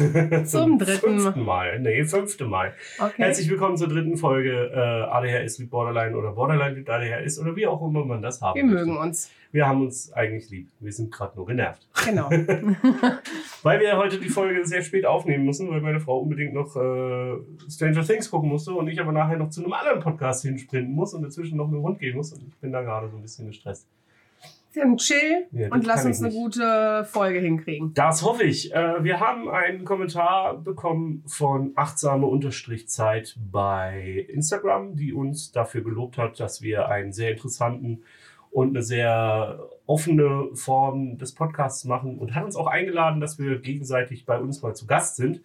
Zum dritten fünften Mal. Nee, fünfte Mal. Okay. Herzlich willkommen zur dritten Folge äh, ADHS liebt Borderline oder Borderline liebt ADHS oder wie auch immer man das haben Wir möchte. mögen uns. Wir haben uns eigentlich lieb. Wir sind gerade nur genervt. Genau. Weil wir heute die Folge sehr spät aufnehmen müssen, weil meine Frau unbedingt noch äh, Stranger Things gucken musste und ich aber nachher noch zu einem anderen Podcast hinsprinten muss und dazwischen noch mit dem Hund gehen muss. Und ich bin da gerade so ein bisschen gestresst. Dann chill Ja, und lass uns eine gute Folge hinkriegen. Das hoffe ich. Äh, wir haben einen Kommentar bekommen von achtsame Unterstrichzeit bei Instagram, die uns dafür gelobt hat, dass wir einen sehr interessanten und eine sehr offene Form des Podcasts machen und hat uns auch eingeladen, dass wir gegenseitig bei uns mal zu Gast sind.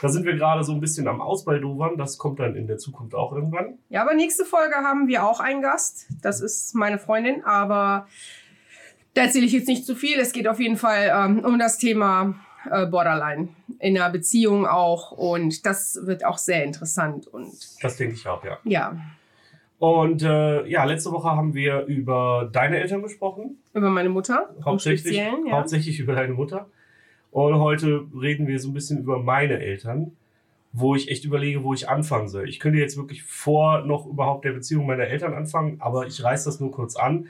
Da sind wir gerade so ein bisschen am Ausbaldowern. Das kommt dann in der Zukunft auch irgendwann. Ja, aber nächste Folge haben wir auch einen Gast. Das ist meine Freundin, aber da erzähle ich jetzt nicht zu viel. Es geht auf jeden Fall ähm, um das Thema äh, Borderline in einer Beziehung auch und das wird auch sehr interessant und Das denke ich auch, ja. ja, Und äh, ja, letzte Woche haben wir über deine Eltern gesprochen. über meine Mutter hauptsächlich, ja. hauptsächlich über deine Mutter. Und heute reden wir so ein bisschen über meine Eltern, wo ich echt überlege, wo ich anfangen soll. Ich könnte jetzt wirklich vor noch überhaupt der Beziehung meiner Eltern anfangen, aber ich reiß das nur kurz an.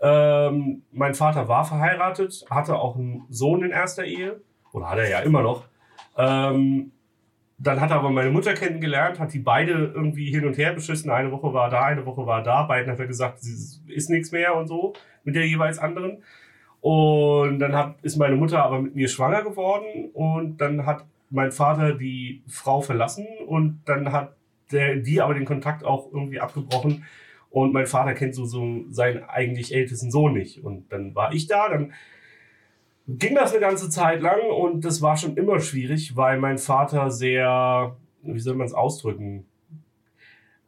Ähm, mein Vater war verheiratet, hatte auch einen Sohn in erster Ehe, oder hat er ja immer noch. Ähm, dann hat er aber meine Mutter kennengelernt, hat die beide irgendwie hin und her beschissen. Eine Woche war da, eine Woche war da. Beiden hat er gesagt, sie ist nichts mehr und so mit der jeweils anderen. Und dann hat, ist meine Mutter aber mit mir schwanger geworden und dann hat mein Vater die Frau verlassen und dann hat der, die aber den Kontakt auch irgendwie abgebrochen und mein Vater kennt so, so seinen eigentlich ältesten Sohn nicht. Und dann war ich da, dann ging das eine ganze Zeit lang und das war schon immer schwierig, weil mein Vater sehr, wie soll man es ausdrücken,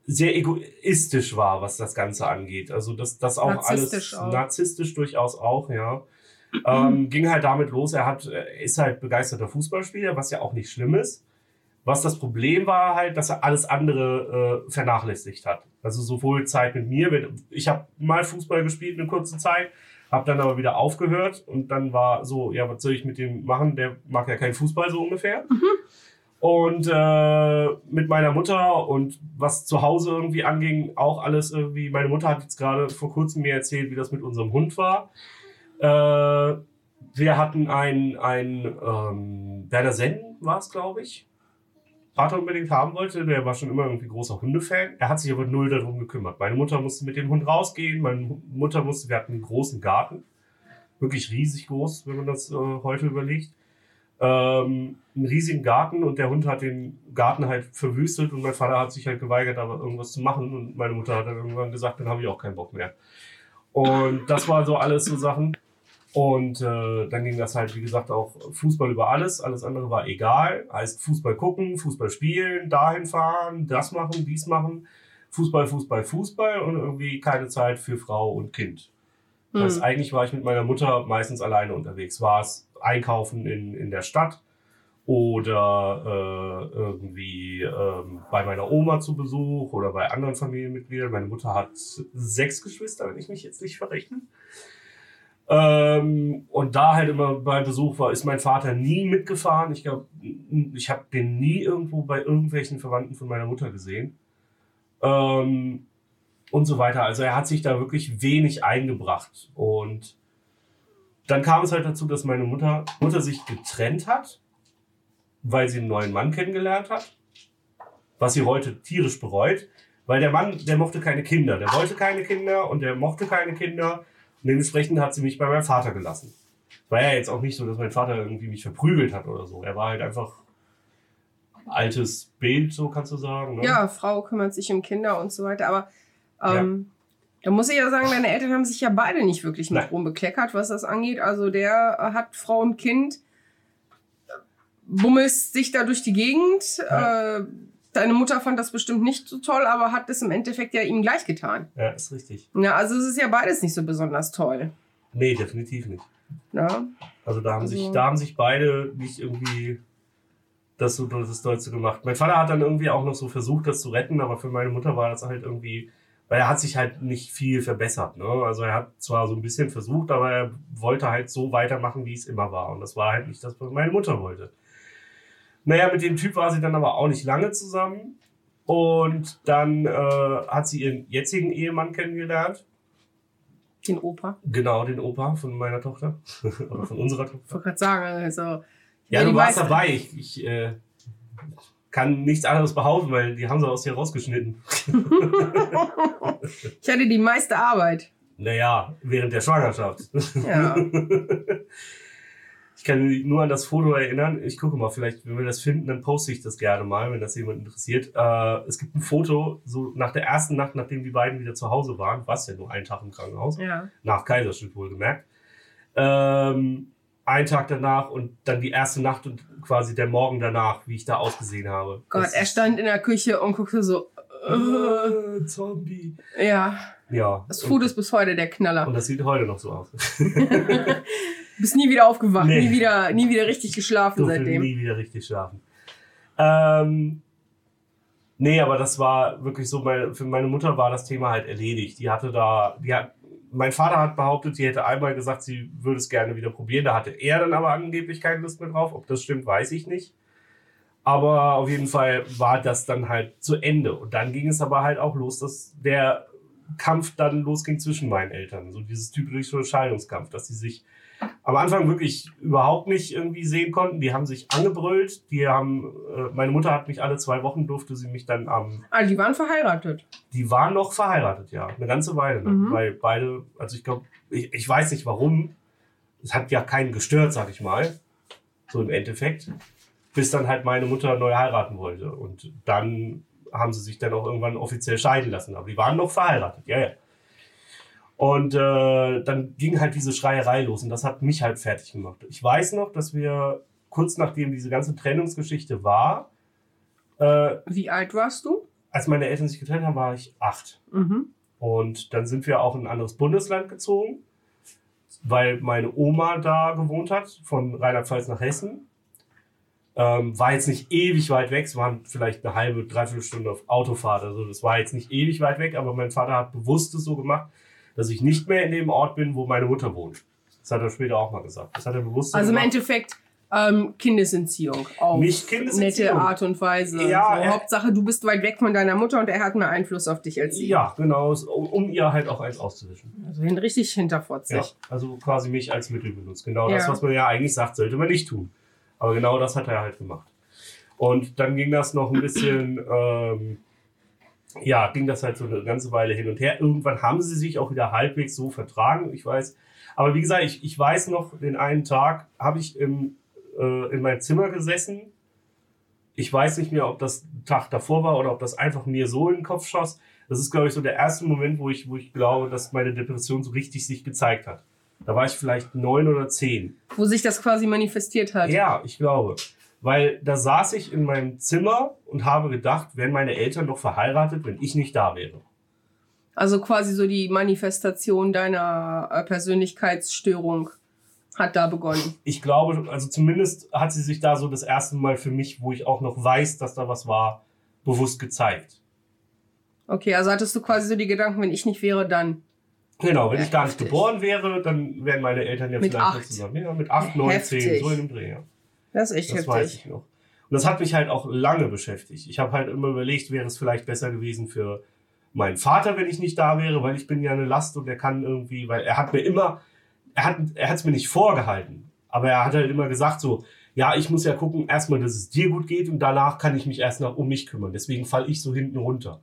sehr egoistisch war, was das Ganze angeht. Also das, das auch Narzisstisch alles auch. narzisstisch durchaus auch, ja. Ähm, ging halt damit los, er hat, er ist halt begeisterter Fußballspieler, was ja auch nicht schlimm ist. Was das Problem war halt, dass er alles andere äh, vernachlässigt hat. Also sowohl Zeit mit mir, ich habe mal Fußball gespielt eine kurze Zeit, habe dann aber wieder aufgehört und dann war so, ja, was soll ich mit dem machen? Der mag ja keinen Fußball so ungefähr. Und äh, mit meiner Mutter und was zu Hause irgendwie anging, auch alles irgendwie. Meine Mutter hat jetzt gerade vor kurzem mir erzählt, wie das mit unserem Hund war. Äh, wir hatten einen, einen ähm, Werder Senn, war es, glaube ich. Vater unbedingt haben wollte, der war schon immer irgendwie großer Hundefan. Er hat sich aber null darum gekümmert. Meine Mutter musste mit dem Hund rausgehen. Meine Mutter musste, wir hatten einen großen Garten. Wirklich riesig groß, wenn man das äh, heute überlegt. Ähm, einen riesigen Garten und der Hund hat den Garten halt verwüstet und mein Vater hat sich halt geweigert, aber irgendwas zu machen und meine Mutter hat dann irgendwann gesagt, dann habe ich auch keinen Bock mehr. Und das war so alles so Sachen. Und äh, dann ging das halt, wie gesagt, auch Fußball über alles. Alles andere war egal. Heißt Fußball gucken, Fußball spielen, dahin fahren, das machen, dies machen. Fußball, Fußball, Fußball und irgendwie keine Zeit für Frau und Kind. Das heißt, eigentlich war ich mit meiner Mutter meistens alleine unterwegs. War es einkaufen in, in der Stadt oder äh, irgendwie ähm, bei meiner Oma zu Besuch oder bei anderen Familienmitgliedern. Meine Mutter hat sechs Geschwister, wenn ich mich jetzt nicht verrechne. Ähm, und da halt immer bei Besuch war, ist mein Vater nie mitgefahren. Ich glaube, ich habe den nie irgendwo bei irgendwelchen Verwandten von meiner Mutter gesehen. Ähm, und so weiter. Also er hat sich da wirklich wenig eingebracht. Und dann kam es halt dazu, dass meine Mutter, Mutter sich getrennt hat, weil sie einen neuen Mann kennengelernt hat, was sie heute tierisch bereut, weil der Mann, der mochte keine Kinder, der wollte keine Kinder und der mochte keine Kinder und dementsprechend hat sie mich bei meinem Vater gelassen. War ja jetzt auch nicht so, dass mein Vater irgendwie mich verprügelt hat oder so. Er war halt einfach altes Bild, so kannst du sagen. Ne? Ja, Frau kümmert sich um Kinder und so weiter, aber ähm, da muss ich ja sagen, deine Eltern haben sich ja beide nicht wirklich mit. Ruhm bekleckert, was das angeht. Also der hat Frau und Kind, äh, bummelst sich da durch die Gegend. Ja. Äh, deine Mutter fand das bestimmt nicht so toll, aber hat das im Endeffekt ja ihm gleich getan. ja, ist richtig. Ja, also es ist ja beides nicht so besonders toll. Nee, definitiv nicht. Ja, Also da haben, sich, Also- da haben sich beide nicht irgendwie das so das Deutsche gemacht. Mein Vater hat dann irgendwie auch noch so versucht, das zu retten, aber für meine Mutter war das halt irgendwie, Weil er hat sich halt nicht viel verbessert. Ne? Also er hat zwar so ein bisschen versucht, aber er wollte halt so weitermachen, wie es immer war. Und das war halt nicht das, was meine Mutter wollte. Naja, mit dem Typ war sie dann aber auch nicht lange zusammen. Und dann äh, hat sie ihren jetzigen Ehemann kennengelernt. Den Opa. Genau, den Opa von meiner Tochter. Oder von unserer Tochter. Ich wollte gerade sagen, also. Ja, du warst dabei. Ich, ich äh, kann nichts anderes behaupten, weil die haben sie aus dir rausgeschnitten. Ich hatte die meiste Arbeit. Naja, während der Schwangerschaft. Ja. Ich kann nur an das Foto erinnern. Ich gucke mal, vielleicht, wenn wir das finden, dann poste ich das gerne mal, wenn das jemand interessiert. Äh, es gibt ein Foto, so nach der ersten Nacht, nachdem die beiden wieder zu Hause waren, war es ja nur einen Tag im Krankenhaus, ja. nach Kaiserschnitt wohlgemerkt. Ähm, ein Tag danach und dann die erste Nacht und quasi der Morgen danach, wie ich da ausgesehen habe. Gott, Das er stand in der Küche und guckte so. Äh, Äh, Zombie. ja, Ja. das Foto ist bis heute der Knaller. und das sieht heute noch so aus. Bist nie wieder aufgewacht, Nee. nie wieder, nie wieder richtig geschlafen durfte seitdem. nie wieder richtig schlafen. Ähm, nee, aber das war wirklich so, meine, für meine Mutter war das Thema halt erledigt. Die hatte da, die hat, mein Vater hat behauptet, sie hätte einmal gesagt, sie würde es gerne wieder probieren. Da hatte er dann aber angeblich keine Lust mehr drauf. Ob das stimmt, weiß ich nicht. Aber auf jeden Fall war das dann halt zu Ende. Und dann ging es aber halt auch los, dass der Kampf dann losging zwischen meinen Eltern. So dieses typische Scheidungskampf, dass sie sich am Anfang wirklich überhaupt nicht irgendwie sehen konnten. Die haben sich angebrüllt. Die haben, äh, meine Mutter hat mich alle zwei Wochen durfte sie mich dann am, Ah, die waren verheiratet. die waren noch verheiratet, ja, eine ganze Weile noch, Mhm. weil beide, also ich glaube, ich, ich weiß nicht warum. Es hat ja keinen gestört, sag ich mal, so im Endeffekt, bis dann halt meine Mutter neu heiraten wollte und dann haben sie sich dann auch irgendwann offiziell scheiden lassen, aber die waren noch verheiratet, ja, ja. Und äh, dann ging halt diese Schreierei los und das hat mich halt fertig gemacht. Ich weiß noch, dass wir kurz nachdem diese ganze Trennungsgeschichte war, äh, Wie alt warst du? als meine Eltern sich getrennt haben, war ich acht. Mhm. Und dann sind wir auch in ein anderes Bundesland gezogen, weil meine Oma da gewohnt hat, von Rheinland-Pfalz nach Hessen. Ähm, war jetzt nicht ewig weit weg, es waren vielleicht eine halbe, dreiviertel Stunde auf Autofahrt. Also das war jetzt nicht ewig weit weg, aber mein Vater hat bewusst es so gemacht, dass ich nicht mehr in dem Ort bin, wo meine Mutter wohnt. Das hat er später auch mal gesagt. Das hat er bewusst so Also im gemacht. Endeffekt ähm, Kindesentziehung. Auf Nicht Kindesentziehung. nette Art und Weise. Ja, so, er- Hauptsache, du bist weit weg von deiner Mutter und er hat mehr Einfluss auf dich als sie. Ja, genau, um, um ihr halt auch eins auszuwischen. Also hin- richtig hinterfotzig. Ja, also quasi mich als Mittel benutzt. Genau das, Ja. was man ja eigentlich sagt, sollte man nicht tun. Aber genau das hat er halt gemacht. Und dann ging das noch ein bisschen, ähm, ja, ging das halt so eine ganze Weile hin und her. Irgendwann haben sie sich auch wieder halbwegs so vertragen, ich weiß. Aber wie gesagt, ich, ich weiß noch, den einen Tag habe ich im, äh, in meinem Zimmer gesessen. Ich weiß nicht mehr, ob das Tag davor war oder ob das einfach mir so in den Kopf schoss. Das ist, glaube ich, so der erste Moment, wo ich, wo ich glaube, dass meine Depression so richtig sich gezeigt hat. Da war ich vielleicht neun oder zehn. Wo sich das quasi manifestiert hat. Ja, ich glaube. Weil da saß ich in meinem Zimmer und habe gedacht, wären meine Eltern doch verheiratet, wenn ich nicht da wäre. Also quasi so die Manifestation deiner äh, Persönlichkeitsstörung hat da begonnen. Ich glaube, also zumindest hat sie sich da so das erste Mal für mich, wo ich auch noch weiß, dass da was war, bewusst gezeigt. Okay, also hattest du quasi so die Gedanken, wenn ich nicht wäre, dann. Genau, wenn Ja, ich gar nicht heftig. geboren wäre, dann wären meine Eltern ja Mit vielleicht noch acht. zusammen. Ja, mit acht, neun, zehn, so in dem Dreh. Ja. Das ist echt Das weiß heftig. ich noch. Und das hat mich halt auch lange beschäftigt. Ich habe halt immer überlegt, wäre es vielleicht besser gewesen für meinen Vater, wenn ich nicht da wäre, weil ich bin ja eine Last und er kann irgendwie, weil er hat mir immer, er hat er hat es mir nicht vorgehalten, aber er hat halt immer gesagt so, ja, ich muss ja gucken, erstmal, dass es dir gut geht und danach kann ich mich erst noch um mich kümmern. Deswegen falle ich so hinten runter.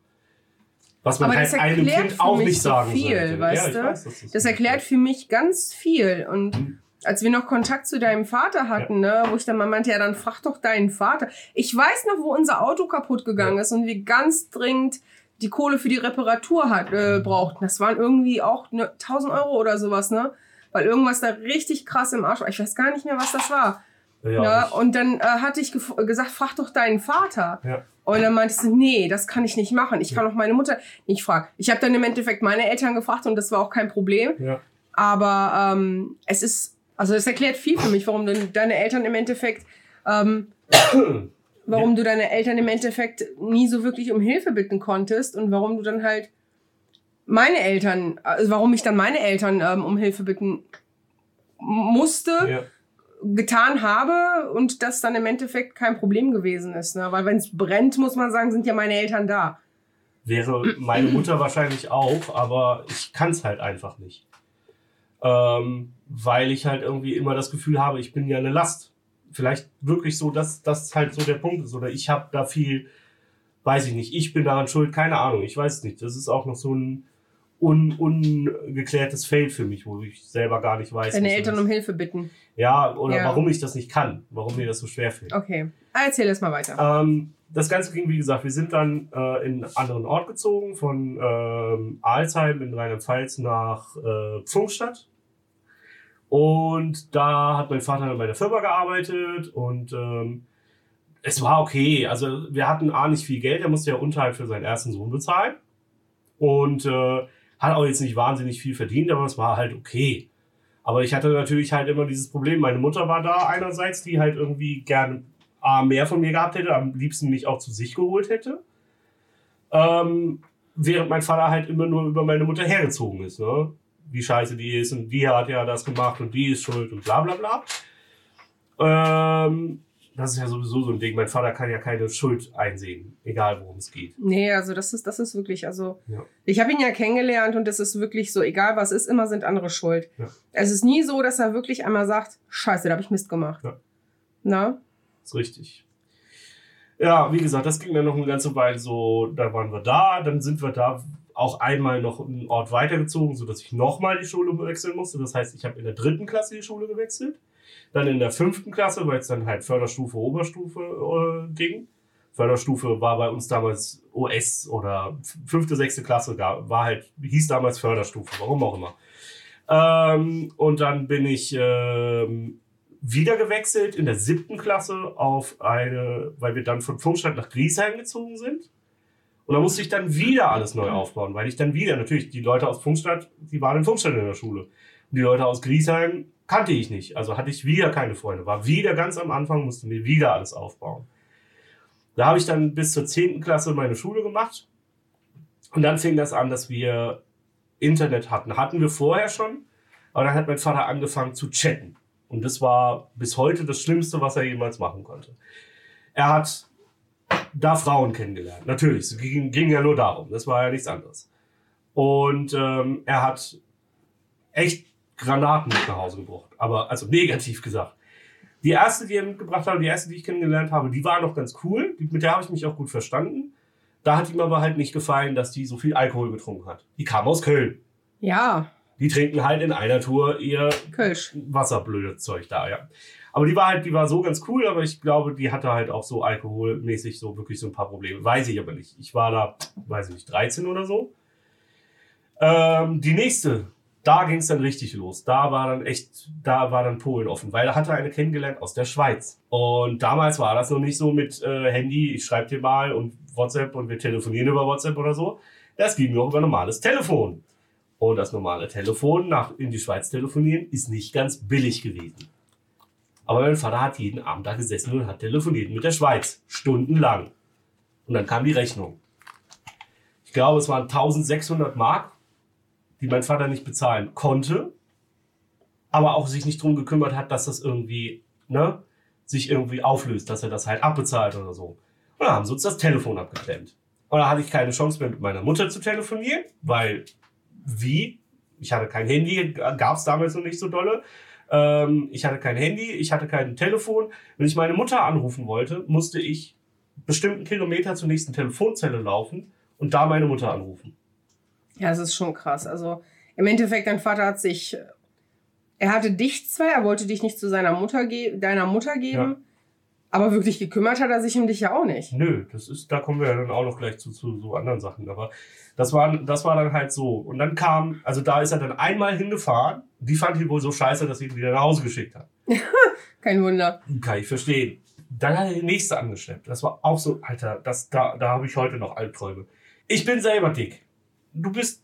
Was man Aber halt das einem erklärt Kind auch nicht so sagen viel, sollte. weißt ja, du? weiß, dass Das erklärt für mich ganz viel. Und Mhm. Als wir noch Kontakt zu deinem Vater hatten, ne, wo ich dann mal meinte, ja, dann frag doch deinen Vater. Ich weiß noch, wo unser Auto kaputt gegangen Ja. ist und wir ganz dringend die Kohle für die Reparatur hat, äh, brauchten. Das waren irgendwie auch ne, 1000 Euro oder sowas, ne? Weil irgendwas da richtig krass im Arsch war. Ich weiß gar nicht mehr, was das war. Ja, ne? ich- Und dann äh, hatte ich gesagt, frag doch deinen Vater. Ja. Und dann meinte sie, nee, das kann ich nicht machen. Ich kann auch meine Mutter nicht fragen. Ich habe dann im Endeffekt meine Eltern gefragt und das war auch kein Problem. ja. Aber ähm, es ist, also es erklärt viel für mich, warum du deine Eltern im Endeffekt, ähm, warum du deine Eltern im Endeffekt nie so wirklich um Hilfe bitten konntest und warum du dann halt meine Eltern, also warum ich dann meine Eltern ähm, um Hilfe bitten musste, Ja. getan habe und das dann im Endeffekt kein Problem gewesen ist. Ne? Weil wenn es brennt, muss man sagen, sind ja meine Eltern da. Wäre meine Mutter wahrscheinlich auch, aber ich kann es halt einfach nicht. Ähm, weil ich halt irgendwie immer das Gefühl habe, ich bin ja eine Last. Vielleicht wirklich so, dass das halt so der Punkt ist. Oder ich habe da viel, weiß ich nicht, ich bin daran schuld, keine Ahnung, ich weiß es nicht. Das ist auch noch so ein un, ungeklärtes Feld für mich, wo ich selber gar nicht weiß. Deine Eltern um Hilfe bitten. Ja, oder Ja. warum ich das nicht kann, warum mir das so schwer fällt. Okay. Ah, Erzähl es mal weiter. Ähm, das Ganze ging, wie gesagt, wir sind dann äh, in einen anderen Ort gezogen, von ähm, Alzheim in Rheinland-Pfalz nach äh, Pfungstadt. Und da hat mein Vater bei der Firma gearbeitet und ähm, es war okay. Also wir hatten A nicht viel Geld, er musste ja Unterhalt für seinen ersten Sohn bezahlen. Und äh, hat auch jetzt nicht wahnsinnig viel verdient, aber es war halt okay. Aber ich hatte natürlich halt immer dieses Problem. Meine Mutter war da einerseits, die halt irgendwie gerne A, mehr von mir gehabt hätte, am liebsten mich auch zu sich geholt hätte. Ähm, während mein Vater halt immer nur über meine Mutter hergezogen ist, ne? Wie scheiße die ist und die hat ja das gemacht und die ist schuld und bla bla bla. Ähm, das ist ja sowieso so ein Ding. Mein Vater kann ja keine Schuld einsehen, egal worum es geht. Nee, also das ist, das ist wirklich, also Ja. ich habe ihn ja kennengelernt und es ist wirklich so, egal was ist, immer sind andere schuld. Ja. Es ist nie so, dass er wirklich einmal sagt, scheiße, da habe ich Mist gemacht. Ja. Na? ist richtig. Ja, wie gesagt, das ging dann noch eine ganze Weile so, da waren wir da, dann sind wir da auch einmal noch einen Ort weitergezogen, sodass ich nochmal die Schule wechseln musste. Das heißt, ich habe in der dritten Klasse die Schule gewechselt, dann in der fünften Klasse, weil es dann halt Förderstufe, Oberstufe äh, ging. Förderstufe war bei uns damals OS oder fünfte, sechste Klasse, war halt, hieß damals Förderstufe, warum auch immer. Ähm, und dann bin ich ähm, wieder gewechselt in der siebten Klasse auf eine, weil wir dann von Pfungstadt nach Griesheim gezogen sind. Und da musste ich dann wieder alles neu aufbauen, weil ich dann wieder, natürlich, die Leute aus Pfungstadt, die waren in Pfungstadt in der Schule. Und die Leute aus Griesheim kannte ich nicht. Also hatte ich wieder keine Freunde. War wieder ganz am Anfang, musste mir wieder alles aufbauen. Da habe ich dann bis zur zehnten Klasse meine Schule gemacht. Und dann fing das an, dass wir Internet hatten. Hatten wir vorher schon, aber dann hat mein Vater angefangen zu chatten. Und das war bis heute das Schlimmste, was er jemals machen konnte. Er hat da Frauen kennengelernt. Natürlich, es ging, ging ja nur darum. Das war ja nichts anderes. Und ähm, er hat echt Granaten mit nach Hause gebracht. Aber, also negativ gesagt. Die erste, die er mitgebracht hat, die erste, die ich kennengelernt habe, die war noch ganz cool. Mit der habe ich mich auch gut verstanden. Da hat ihm aber halt nicht gefallen, dass die so viel Alkohol getrunken hat. Die kam aus Köln. Ja, Die trinken halt in einer Tour ihr Kölsch. Wasserblöde Zeug da, ja. Aber die war halt, die war so ganz cool, aber ich glaube, die hatte halt auch so alkoholmäßig so wirklich so ein paar Probleme. Weiß ich aber nicht. Ich war da, weiß ich nicht, 13 oder so. Ähm, die nächste, da ging es dann richtig los. Da war dann echt, da war dann Polen offen, weil er hatte eine kennengelernt aus der Schweiz. Und damals war das noch nicht so mit äh, Handy, ich schreibe dir mal und WhatsApp und wir telefonieren über WhatsApp oder so. Das ging nur über normales Telefon. Und das normale Telefon nach in die Schweiz telefonieren ist nicht ganz billig gewesen. Aber mein Vater hat jeden Abend da gesessen und hat telefoniert mit der Schweiz. Stundenlang. Und dann kam die Rechnung. Ich glaube, es waren 1600 Mark, die mein Vater nicht bezahlen konnte, aber auch sich nicht drum gekümmert hat, dass das irgendwie, ne, sich irgendwie auflöst, dass er das halt abbezahlt oder so. Und dann haben sie uns das Telefon abgeklemmt. Und da hatte ich keine Chance mehr mit meiner Mutter zu telefonieren, weil wie? Ich hatte kein Handy, gab es damals noch nicht so dolle. Ähm, ich hatte kein Handy, ich hatte kein Telefon. Wenn ich meine Mutter anrufen wollte, musste ich bestimmten Kilometer zur nächsten Telefonzelle laufen und da meine Mutter anrufen. Ja, das ist schon krass. Also im Endeffekt, dein Vater hat sich, er hatte dich zwar, er wollte dich nicht zu seiner Mutter ge deiner Mutter geben, aber wirklich gekümmert hat er sich um dich ja auch nicht. Nö, das ist, da kommen wir ja dann auch noch gleich zu, zu so anderen Sachen. Aber das war, das war dann halt so. Und dann kam, also da ist er dann einmal hingefahren. Die fand ihn wohl so scheiße, dass sie ihn wieder nach Hause geschickt hat. Kein Wunder. Kann ich verstehen. Dann hat er die nächste angeschleppt. Das war auch so, Alter, das, da, da habe ich heute noch Albträume. Ich bin selber dick. Du bist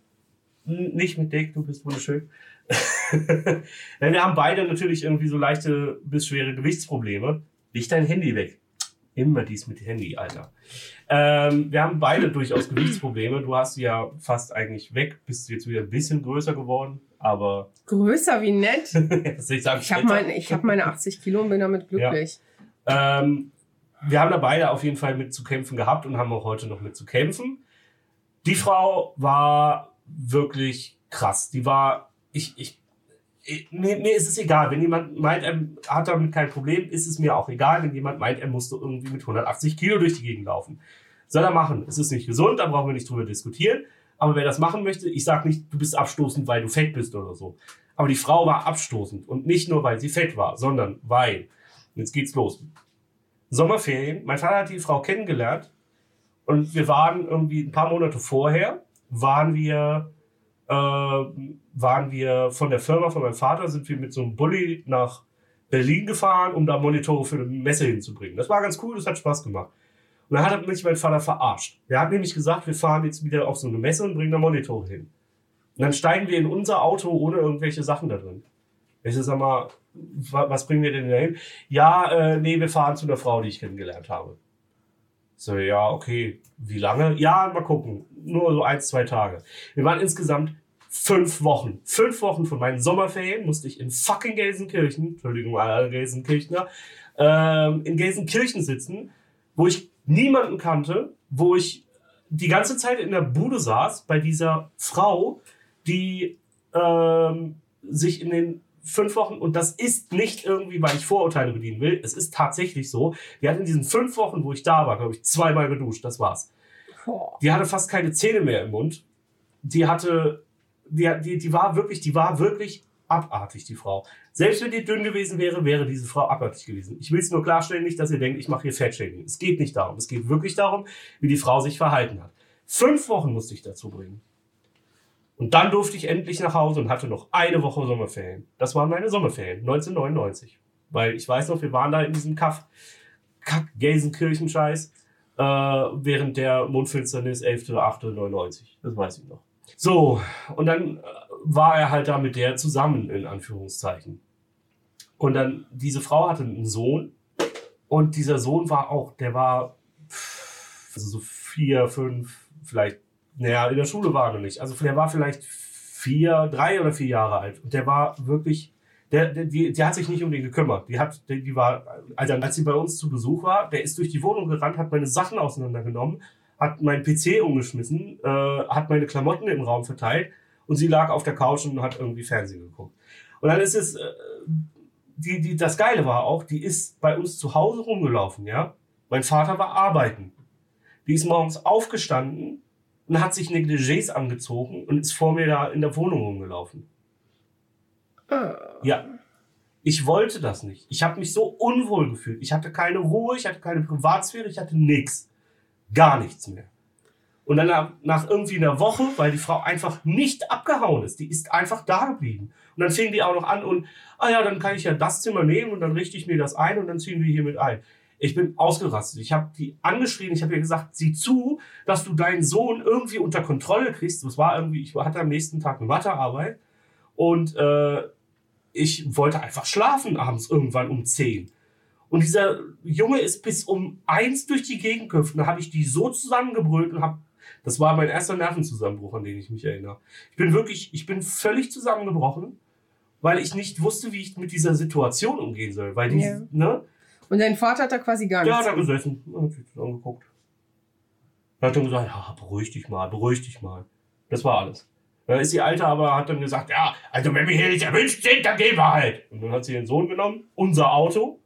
nicht mit dick, du bist wunderschön. Denn wir haben beide natürlich irgendwie so leichte bis schwere Gewichtsprobleme. Leg dein Handy weg. Immer dies mit Handy, Alter. Ähm, wir haben beide durchaus Gewichtsprobleme. Du hast sie ja fast eigentlich weg, bist jetzt wieder ein bisschen größer geworden, aber. Größer wie nett. ich habe mein, ich hab meine 80 Kilo und bin damit glücklich. Ähm, wir haben da beide auf jeden Fall mit zu kämpfen gehabt und haben auch heute noch mit zu kämpfen. Die Frau war wirklich krass. Die war, ich, ich mir, mir ist es egal. Wenn jemand meint, er hat damit kein Problem, ist es mir auch egal. Wenn jemand meint, er musste irgendwie mit 180 Kilo durch die Gegend laufen. Soll er machen. Es ist nicht gesund, da brauchen wir nicht drüber diskutieren. Aber wer das machen möchte, ich sage nicht, du bist abstoßend, weil du fett bist oder so. Aber die Frau war abstoßend. Und nicht nur, weil sie fett war, sondern weil. Jetzt geht's los. Sommerferien. Mein Vater hat die Frau kennengelernt. Und wir waren irgendwie ein paar Monate vorher, waren wir, äh, waren wir von der Firma von meinem Vater, sind wir mit so einem Bulli nach Berlin gefahren, um da Monitore für eine Messe hinzubringen. Das war ganz cool, das hat Spaß gemacht. Und dann hat mich mein Vater verarscht. Er hat nämlich gesagt, wir fahren jetzt wieder auf so eine Messe und bringen da Monitore hin. Und dann steigen wir in unser Auto ohne irgendwelche Sachen da drin. Ich sag mal, wa- was bringen wir denn da hin? Ja, äh, nee, wir fahren zu einer Frau, die ich kennengelernt habe. So, ja, okay. Wie lange? Ja, mal gucken. Nur so eins, zwei Tage. Wir waren insgesamt fünf Wochen. Fünf Wochen von meinen Sommerferien musste ich in fucking Gelsenkirchen, Entschuldigung, alle Gelsenkirchner, ähm, in Gelsenkirchen sitzen, wo ich niemanden kannte, wo ich die ganze Zeit in der Bude saß bei dieser Frau, die ähm, sich in den fünf Wochen, und das ist nicht irgendwie, weil ich Vorurteile bedienen will, es ist tatsächlich so, die hat in diesen fünf Wochen, wo ich da war, glaube ich, zweimal geduscht, das war's. Die hatte fast keine Zähne mehr im Mund. Die hatte, die, die, die war wirklich, die war wirklich abartig, die Frau. Selbst wenn die dünn gewesen wäre, wäre diese Frau abartig gewesen. Ich will es nur klarstellen, nicht, dass ihr denkt, ich mache hier Fettshaming. Es geht nicht darum. Es geht wirklich darum, wie die Frau sich verhalten hat. Fünf Wochen musste ich dazu bringen. Und dann durfte ich endlich nach Hause und hatte noch eine Woche Sommerferien. Das waren meine Sommerferien, 1999. Weil ich weiß noch, wir waren da in diesem Kaff, Kack Gelsenkirchen-Scheiß, äh, während der Mondfinsternis 11.8.99. Das weiß ich noch. So, und dann äh, war er halt da mit der zusammen, in Anführungszeichen. Und dann, diese Frau hatte einen Sohn. Und dieser Sohn war auch, der war also so vier, fünf, vielleicht, naja, in der Schule war er noch nicht. Also der war vielleicht vier, drei oder vier Jahre alt. Und der war wirklich, der, der, die, der hat sich nicht um den gekümmert. Die hat, die, die war, also als sie bei uns zu Besuch war, der ist durch die Wohnung gerannt, hat meine Sachen auseinandergenommen, hat meinen PC umgeschmissen, äh, hat meine Klamotten im Raum verteilt und sie lag auf der Couch und hat irgendwie Fernsehen geguckt. Und dann ist es, äh, die, die, das Geile war auch, die ist bei uns zu Hause rumgelaufen, ja. Mein Vater war arbeiten. Die ist morgens aufgestanden und hat sich Negligés angezogen und ist vor mir da in der Wohnung rumgelaufen. Äh, Ja. Ich wollte das nicht. Ich habe mich so unwohl gefühlt. Ich hatte keine Ruhe, ich hatte keine Privatsphäre, ich hatte nichts. Gar nichts mehr. Und dann nach, irgendwie einer Woche, weil die Frau einfach nicht abgehauen ist, die ist einfach da geblieben. Und dann fing die auch noch an und, ah ja, dann kann ich ja das Zimmer nehmen und dann richte ich mir das ein und dann ziehen wir hier mit ein. Ich bin ausgerastet. Ich habe die angeschrien, ich habe ihr gesagt, sieh zu, dass du deinen Sohn irgendwie unter Kontrolle kriegst. Das war irgendwie, ich hatte am nächsten Tag eine Mathearbeit und äh, ich wollte einfach schlafen abends irgendwann um 10. Und dieser Junge ist bis um eins durch die Gegend gehüpft. Da habe ich die so zusammengebrüllt und habe. Das war mein erster Nervenzusammenbruch, an den ich mich erinnere. Ich bin wirklich, ich bin völlig zusammengebrochen, weil ich nicht wusste, wie ich mit dieser Situation umgehen soll. Weil die, Ja. ne? Und dein Vater hat da quasi gar nichts. hat da gesessen und hat sich das angeguckt. Er hat dann gesagt, ja, beruhig dich mal, beruhig dich mal. Das war alles. Dann ist die Alte aber, hat dann gesagt, ja, also wenn wir hier nicht erwünscht sind, dann gehen wir halt. Und dann hat sie den Sohn genommen, unser Auto.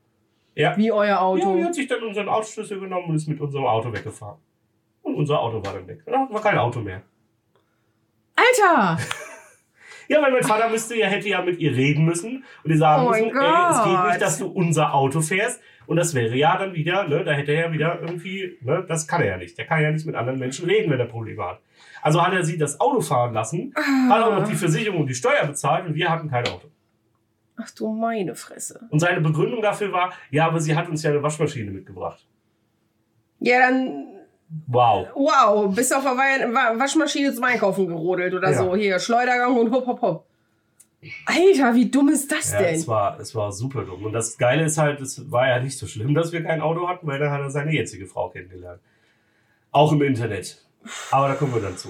Ja, Wie euer ja, Auto. die hat sich dann unseren Autoschlüssel genommen und ist mit unserem Auto weggefahren. Und unser Auto war dann weg. Da war kein Auto mehr. Alter! Ja, weil mein Vater müsste ja, hätte ja mit ihr reden müssen und ihr sagen Oh müssen, ey, es geht nicht, dass du unser Auto fährst. Und das wäre ja dann wieder, ne, da hätte er ja wieder irgendwie, ne, das kann er ja nicht. Der kann ja nicht mit anderen Menschen reden, wenn er Probleme hat. Also hat er sie das Auto fahren lassen, hat auch noch die Versicherung und die Steuer bezahlt und wir hatten kein Auto. Ach du meine Fresse. Und seine Begründung dafür war, ja, aber sie hat uns ja eine Waschmaschine mitgebracht. Ja, dann. Wow. Wow, bist auf der Wa- Wa- Waschmaschine zum Einkaufen gerodelt oder Ja. so. Hier, Schleudergang und hopp, hopp, hopp. Alter, wie dumm ist das Ja, denn? es war, es war super dumm. Und das Geile ist halt, es war ja nicht so schlimm, dass wir kein Auto hatten, weil dann hat er seine jetzige Frau kennengelernt. Auch im Internet. Aber da kommen wir dann zu.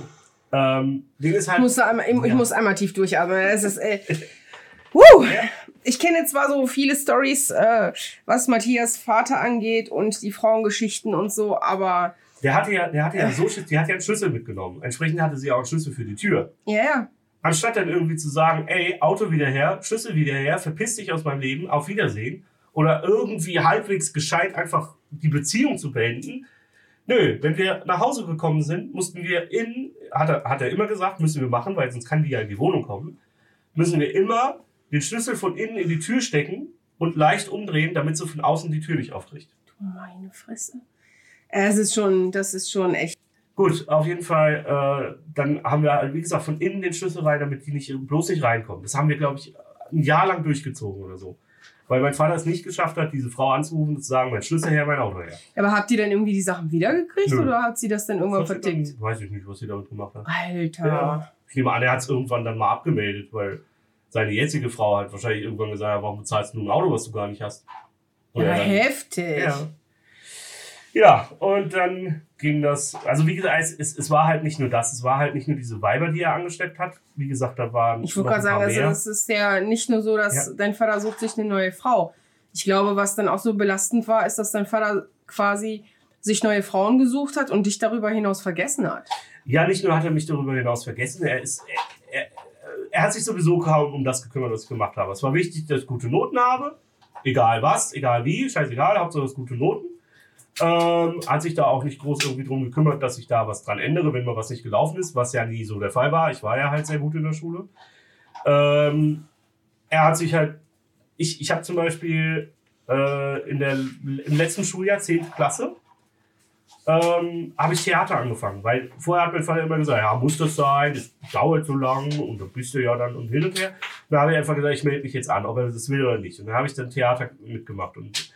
Ähm, Ding ist Ich halt. muss, da einmal, ich Ja. muss einmal tief durchatmen. Es ist, äh, Woo! Ja. Ich kenne zwar so viele Stories, äh, was Matthias Vater angeht und die Frauengeschichten und so, aber Der hatte ja, der hatte ja so, die hat ja einen Schlüssel mitgenommen. Entsprechend hatte sie auch einen Schlüssel für die Tür. ja, ja. Anstatt dann irgendwie zu sagen, ey, Auto wieder her, Schlüssel wieder her, verpiss dich aus meinem Leben, auf Wiedersehen. Oder irgendwie halbwegs gescheit einfach die Beziehung zu beenden. Nö, wenn wir nach Hause gekommen sind, mussten wir in, hat er, hat er immer gesagt, müssen wir machen, weil sonst kann die ja in die Wohnung kommen, müssen wir immer den Schlüssel von innen in die Tür stecken und leicht umdrehen, damit sie von außen die Tür nicht auftritt. Du meine Fresse. Es ist schon, das ist schon echt. Gut, auf jeden Fall, äh, dann haben wir, wie gesagt, von innen den Schlüssel rein, damit die nicht, bloß nicht reinkommen. Das haben wir, glaube ich, ein Jahr lang durchgezogen oder so. Weil mein Vater es nicht geschafft hat, diese Frau anzurufen und zu sagen, mein Schlüssel her, mein Auto her. Aber habt ihr dann irgendwie die Sachen wiedergekriegt Nö. oder hat sie das dann irgendwann? Dann, weiß ich nicht, was sie damit gemacht hat. Alter. Ja. Ich nehme an, er hat es irgendwann dann mal abgemeldet, weil seine jetzige Frau hat wahrscheinlich irgendwann gesagt, ja, warum bezahlst du ein Auto, was du gar nicht hast? Und Ja, dann- heftig. Ja. Ja, und dann ging das, also wie gesagt, es, es, es war halt nicht nur das, es war halt nicht nur diese Weiber, die er angesteckt hat. Wie gesagt, da waren Ich wollte noch gerade sagen, also es ist ja nicht nur so, dass Ja. dein Vater sucht sich eine neue Frau. Ich glaube, was dann auch so belastend war, ist, dass dein Vater quasi sich neue Frauen gesucht hat und dich darüber hinaus vergessen hat. Ja, nicht nur hat er mich darüber hinaus vergessen, er ist, er, er, er hat sich sowieso kaum um das gekümmert, was ich gemacht habe. Es war wichtig, dass ich gute Noten habe, egal was, egal wie, scheißegal, Hauptsache es gute Noten. Ähm, hat sich da auch nicht groß irgendwie drum gekümmert, dass ich da was dran ändere, wenn mal was nicht gelaufen ist, was ja nie so der Fall war. Ich war ja halt sehr gut in der Schule. Ähm, er hat sich halt, ich, ich habe zum Beispiel äh, in der, im letzten Schuljahr, 10. Klasse, ähm, habe ich Theater angefangen, weil vorher hat mein Vater immer gesagt, ja, muss das sein, das dauert so lang und da bist du ja dann und hin und her. Da habe ich einfach gesagt, ich melde mich jetzt an, ob er das will oder nicht. Und dann habe ich dann Theater mitgemacht und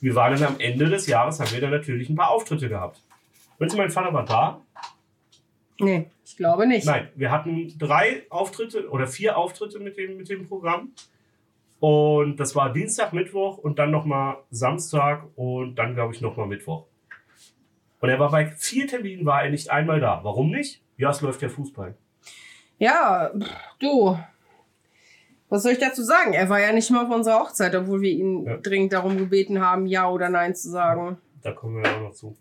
wir waren dann am Ende des Jahres, haben wir dann natürlich ein paar Auftritte gehabt. Weißt du, mein Vater war da? Nee, ich glaube nicht. Nein, wir hatten drei Auftritte oder vier Auftritte mit dem, mit dem Programm. Und das war Dienstag, Mittwoch und dann nochmal Samstag und dann, glaube ich, nochmal Mittwoch. Und er war bei vier Terminen, war er nicht einmal da. Warum nicht? Ja, es läuft ja Fußball. Ja, du. Was soll ich dazu sagen? Er war ja nicht mal auf unserer Hochzeit, obwohl wir ihn Ja. dringend darum gebeten haben, ja oder nein zu sagen. Da kommen wir ja auch noch zu.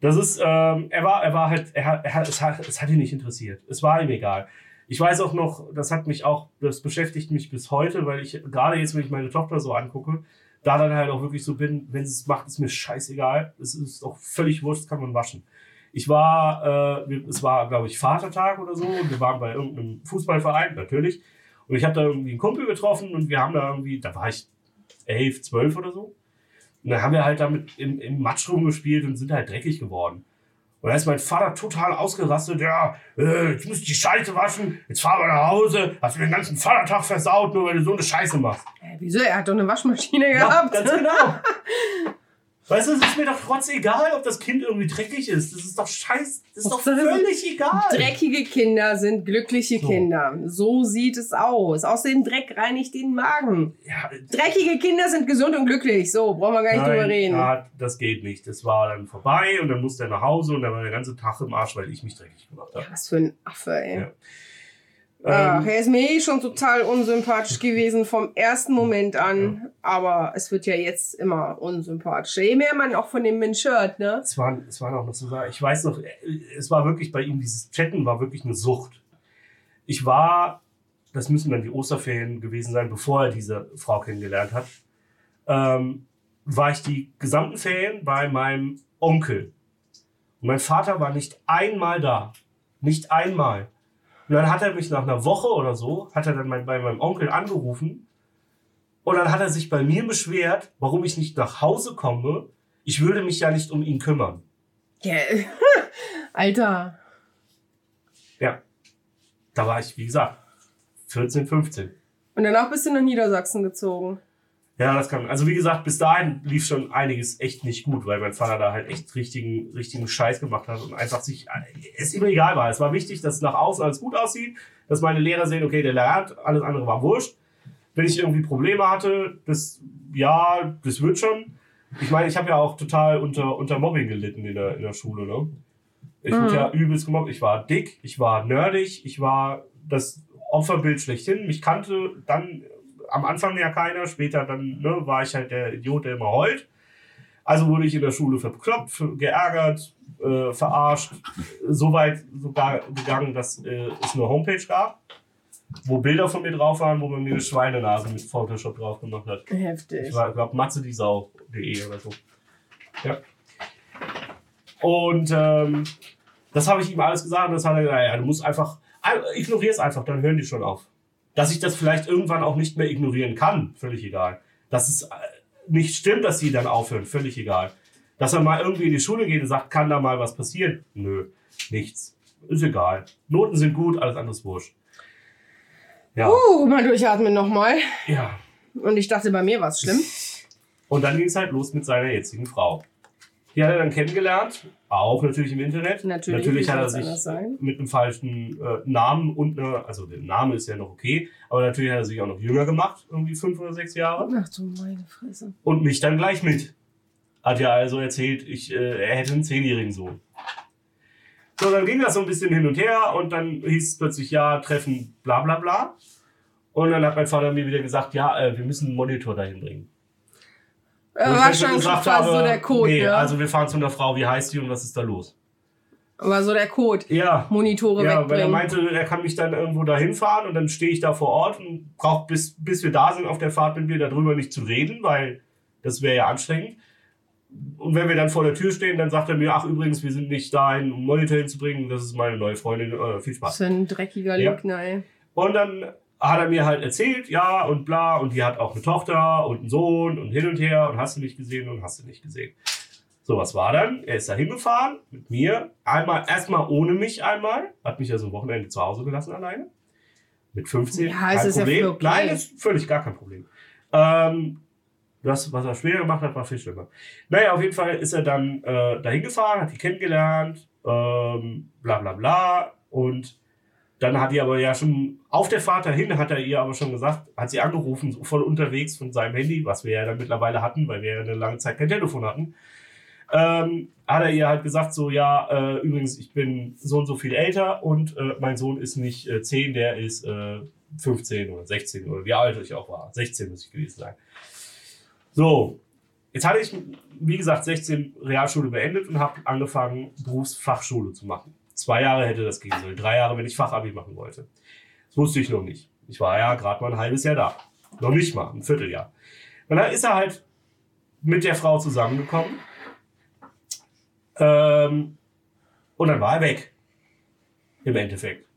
Das ist, ähm, er war, er war halt, er er es hat, es hat ihn nicht interessiert. Es war ihm egal. Ich weiß auch noch, das hat mich auch, das beschäftigt mich bis heute, weil ich gerade jetzt, wenn ich meine Tochter so angucke, da dann halt auch wirklich so bin, wenn sie es macht, ist mir scheißegal. Es ist auch völlig wurscht, kann man waschen. Ich war, äh, es war, glaube ich, Vatertag oder so und wir waren bei irgendeinem Fußballverein, natürlich. Und ich habe da irgendwie einen Kumpel getroffen und wir haben da irgendwie, da war ich elf, zwölf oder so. Und dann haben wir halt damit im, im Matsch rumgespielt und sind halt dreckig geworden. Und da ist mein Vater total ausgerastet, ja, äh, jetzt muss ich die Scheiße waschen, jetzt fahren wir nach Hause, hast du den ganzen Vatertag versaut, nur weil du so eine Scheiße machst. Äh, wieso? Er hat doch eine Waschmaschine Ja, gehabt. ganz genau. Weißt du, es ist mir doch trotz egal, ob das Kind irgendwie dreckig ist. Das ist doch scheiß, das ist doch völlig egal. Dreckige Kinder sind glückliche So. Kinder. So sieht es aus. Außerdem Dreck reinigt den Magen. Ja, Dreckige Kinder sind gesund und glücklich. So, brauchen wir gar nicht drüber reden. Ja, das geht nicht. Das war dann vorbei und dann musste er nach Hause und dann war der ganze Tag im Arsch, weil ich mich dreckig gemacht habe. Was für ein Affe, ey. Ja. Ach, Ähm, er ist mir eh schon total unsympathisch gewesen vom ersten Moment an. Aber es wird ja jetzt immer unsympathischer. Je mehr man auch von dem Mensch hört, ne? es, waren, es waren auch noch so Sachen. Ich weiß noch, es war wirklich bei ihm, dieses Chatten war wirklich eine Sucht. Ich war, das müssen dann die Osterferien gewesen sein, bevor er diese Frau kennengelernt hat, ähm, war ich die gesamten Ferien bei meinem Onkel. Und mein Vater war nicht einmal da. Nicht einmal. Und dann hat er mich nach einer Woche oder so, hat er dann mein, bei meinem Onkel angerufen. Und dann hat er sich bei mir beschwert, warum ich nicht nach Hause komme. Ich würde mich ja nicht um ihn kümmern. Ja. Alter. Ja. Da war ich, wie gesagt, 14, 15. Und danach bist du nach Niedersachsen gezogen. Ja, das kann. Also wie gesagt, bis dahin lief schon einiges echt nicht gut, weil mein Vater da halt echt richtigen, richtigen Scheiß gemacht hat und einfach sich, es ihm egal war. Es war wichtig, dass nach außen alles gut aussieht, dass meine Lehrer sehen, okay, der lernt, alles andere war wurscht. Wenn ich irgendwie Probleme hatte, das, ja, das wird schon. Ich meine, ich habe ja auch total unter, unter Mobbing gelitten in der, in der Schule, ne? Ich wurde Mhm. ja übelst gemobbt. Ich war dick, ich war nerdig, ich war das Opferbild schlechthin. Mich kannte dann am Anfang ja keiner, später dann ne, war ich halt der Idiot, der immer heult. Also wurde ich in der Schule verkloppt, geärgert, äh, verarscht, so weit sogar gegangen, dass äh, es eine Homepage gab, wo Bilder von mir drauf waren, wo man mir eine Schweinenase mit Photoshop drauf gemacht hat. Heftig. Ich war, glaube matzedisau.de oder so. Ja. Und ähm, das habe ich ihm alles gesagt und das hat er gesagt, ja, du musst einfach, ignorier es einfach, dann hören die schon auf. Dass ich das vielleicht irgendwann auch nicht mehr ignorieren kann, völlig egal. Dass es äh, nicht stimmt, dass sie dann aufhören, völlig egal. Dass er mal irgendwie in die Schule geht und sagt, kann da mal was passieren? Nö, nichts. Ist egal. Noten sind gut, alles andere ist wurscht. Ja. Uh, mal durchatmen nochmal. ja. Und ich dachte, bei mir war es schlimm. Und dann ging es halt los mit seiner jetzigen Frau. Die hat er dann kennengelernt, auch natürlich im Internet. Natürlich, natürlich hat er sich mit einem falschen äh, Namen und eine, also der Name ist ja noch okay, aber natürlich hat er sich auch noch jünger gemacht, irgendwie fünf oder sechs Jahre. Ach du meine Fresse. Und mich dann gleich mit. Hat ja also erzählt, ich, äh, er hätte einen zehnjährigen Sohn. So, dann ging das so ein bisschen hin und her und dann hieß es plötzlich, ja, Treffen, bla bla bla. Und dann hat mein Vater mir wieder gesagt, ja, äh, wir müssen einen Monitor dahin bringen. Äh, Wo ich war so der Code, nee, ne? also wir fahren zu einer Frau, wie heißt die und was ist da los? war so der Code. Ja, Monitore ja weil er wegbringen. meinte, er kann mich dann irgendwo dahin fahren und dann stehe ich da vor Ort und brauche bis, bis wir da sind auf der Fahrt mit mir darüber nicht zu reden, weil das wäre ja anstrengend. Und wenn wir dann vor der Tür stehen, dann sagt er mir, ach übrigens, wir sind nicht da, um Monitor hinzubringen, das ist meine neue Freundin, äh, viel Spaß. Was für ein dreckiger Ja. Lügner, ey. Und dann hat er mir halt erzählt, ja und bla, und die hat auch eine Tochter und einen Sohn und hin und her und hast du nicht gesehen und hast du nicht gesehen. So, was war dann? Er ist da hingefahren mit mir, einmal, erstmal ohne mich einmal, hat mich ja so ein Wochenende zu Hause gelassen alleine. Mit 15, Ja, kein ist ja Problem. voll okay. Nein, ist völlig gar kein Problem. Ähm, das, was er später gemacht hat, war viel schlimmer. Naja, auf jeden Fall ist er dann äh, dahin gefahren, hat die kennengelernt, ähm, bla bla bla. Und dann hat die aber ja schon auf der Fahrt dahin, hat er ihr aber schon gesagt, hat sie angerufen, so voll unterwegs von seinem Handy, was wir ja dann mittlerweile hatten, weil wir ja eine lange Zeit kein Telefon hatten. Ähm, hat er ihr halt gesagt, so, ja, äh, übrigens, ich bin so und so viel älter und äh, mein Sohn ist nicht äh, 10, der ist äh, 15 oder 16 oder wie alt ich auch war. 16 muss ich gewesen sein. So, jetzt hatte ich, wie gesagt, 16 Realschule beendet und habe angefangen, Berufsfachschule zu machen. Zwei Jahre hätte das gehen sollen, drei Jahre, wenn ich Fachabi machen wollte. Das wusste ich noch nicht. Ich war ja gerade mal ein halbes Jahr da. Noch nicht mal, ein Vierteljahr. Und dann ist er halt mit der Frau zusammengekommen. Ähm, und dann war er weg. Im Endeffekt.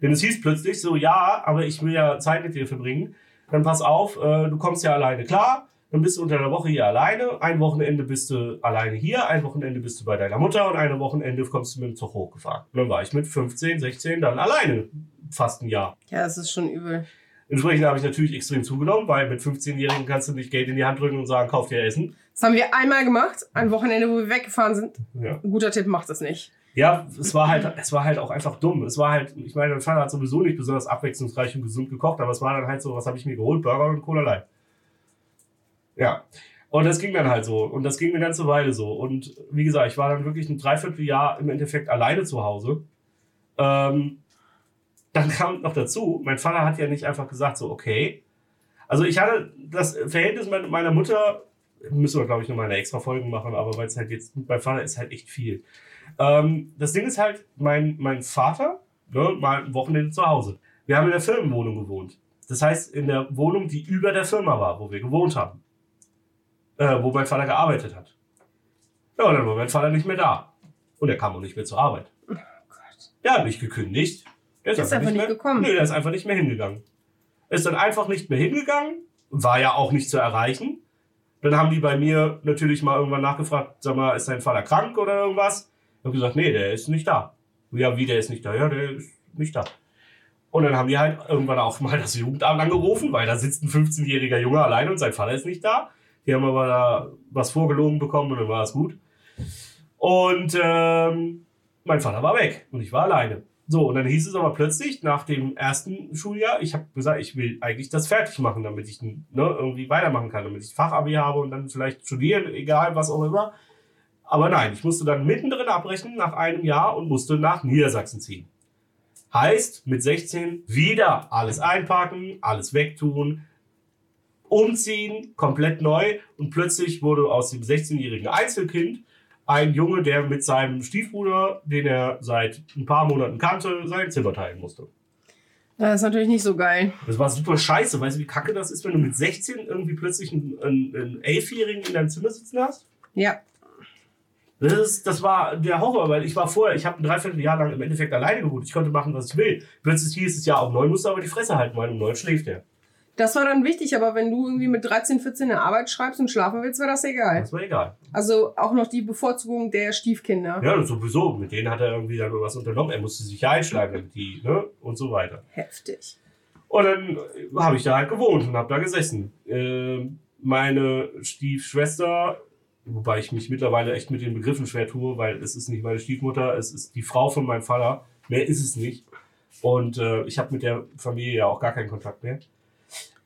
Denn es hieß plötzlich so, ja, aber ich will ja Zeit mit dir verbringen. Dann pass auf, äh, du kommst ja alleine klar. Dann bist du unter der Woche hier alleine. Ein Wochenende bist du alleine hier. Ein Wochenende bist du bei deiner Mutter. Und ein Wochenende kommst du mit dem Zug hochgefahren. Und dann war ich mit 15, 16 dann alleine. Fast ein Jahr. Ja, das ist schon übel. Entsprechend habe ich natürlich extrem zugenommen, weil mit 15-Jährigen kannst du nicht Geld in die Hand drücken und sagen, kauf dir Essen. Das haben wir einmal gemacht, ein Wochenende, wo wir weggefahren sind. Ja. Ein guter Tipp, macht das nicht. Ja, es war halt, es war halt auch einfach dumm. Es war halt, ich meine, mein Vater hat sowieso nicht besonders abwechslungsreich und gesund gekocht, aber es war dann halt so, was habe ich mir geholt? Burger und Cola Light. Ja. Und das ging dann halt so. Und das ging eine ganze Weile so. Und wie gesagt, ich war dann wirklich ein Dreivierteljahr im Endeffekt alleine zu Hause. Ähm, dann kam noch dazu, mein Vater hat ja nicht einfach gesagt, so, okay. Also ich hatte das Verhältnis mit meiner Mutter, müssen wir, glaube ich, nochmal eine extra Folge machen, aber weil es halt jetzt, mein Vater ist halt echt viel. Ähm, das Ding ist halt, mein, mein Vater, ne, mal ein Wochenende zu Hause. Wir haben in der Firmenwohnung gewohnt. Das heißt, in der Wohnung, die über der Firma war, wo wir gewohnt haben. Äh, wo mein Vater gearbeitet hat. Ja, und dann war mein Vater nicht mehr da. Und er kam auch nicht mehr zur Arbeit. Gott. Der hat mich gekündigt. Der ist, Ist einfach nicht mehr, gekommen. Nee, der ist einfach nicht mehr hingegangen. Ist dann einfach nicht mehr hingegangen. War ja auch nicht zu erreichen. Dann haben die bei mir natürlich mal irgendwann nachgefragt, sag mal, ist dein Vater krank oder irgendwas? Ich habe gesagt, nee, der ist nicht da. Ja, wie, der ist nicht da? Ja, der ist nicht da. Und dann haben die halt irgendwann auch mal das Jugendamt angerufen, weil da sitzt ein 15-jähriger Junge alleine und sein Vater ist nicht da. Die haben aber da was vorgelogen bekommen und dann war es gut. Und ähm, mein Vater war weg und ich war alleine. So, und dann hieß es aber plötzlich nach dem ersten Schuljahr, ich habe gesagt, ich will eigentlich das fertig machen, damit ich ne, irgendwie weitermachen kann, damit ich Fachabi habe und dann vielleicht studieren, egal was auch immer. Aber nein, ich musste dann mittendrin abbrechen nach einem Jahr und musste nach Niedersachsen ziehen. Heißt, mit 16 wieder alles einpacken, alles wegtun, umziehen, komplett neu und plötzlich wurde aus dem 16-jährigen Einzelkind ein Junge, der mit seinem Stiefbruder, den er seit ein paar Monaten kannte, sein Zimmer teilen musste. Das ist natürlich nicht so geil. Das war super scheiße. Weißt du, wie kacke das ist, wenn du mit 16 irgendwie plötzlich einen, einen, einen Elfjährigen in deinem Zimmer sitzen hast? Ja. Das, ist, das war der Horror, weil ich war vorher, ich habe ein Dreivierteljahr lang im Endeffekt alleine gewohnt. Ich konnte machen, was ich will. Plötzlich hieß es ja, um neun musst du aber die Fresse halten, weil um neun schläft er. Das war dann wichtig, aber wenn du irgendwie mit 13, 14 eine Arbeit schreibst und schlafen willst, war das egal. Das war egal. Also auch noch die Bevorzugung der Stiefkinder. Ja, sowieso. Mit denen hat er irgendwie dann was unternommen. Er musste sich ja einschlagen, die, ne? Und so weiter. Heftig. Und dann habe ich da halt gewohnt und habe da gesessen. Äh, meine Stiefschwester, wobei ich mich mittlerweile echt mit den Begriffen schwer tue, weil es ist nicht meine Stiefmutter, es ist die Frau von meinem Vater. Mehr ist es nicht. Und äh, ich habe mit der Familie ja auch gar keinen Kontakt mehr.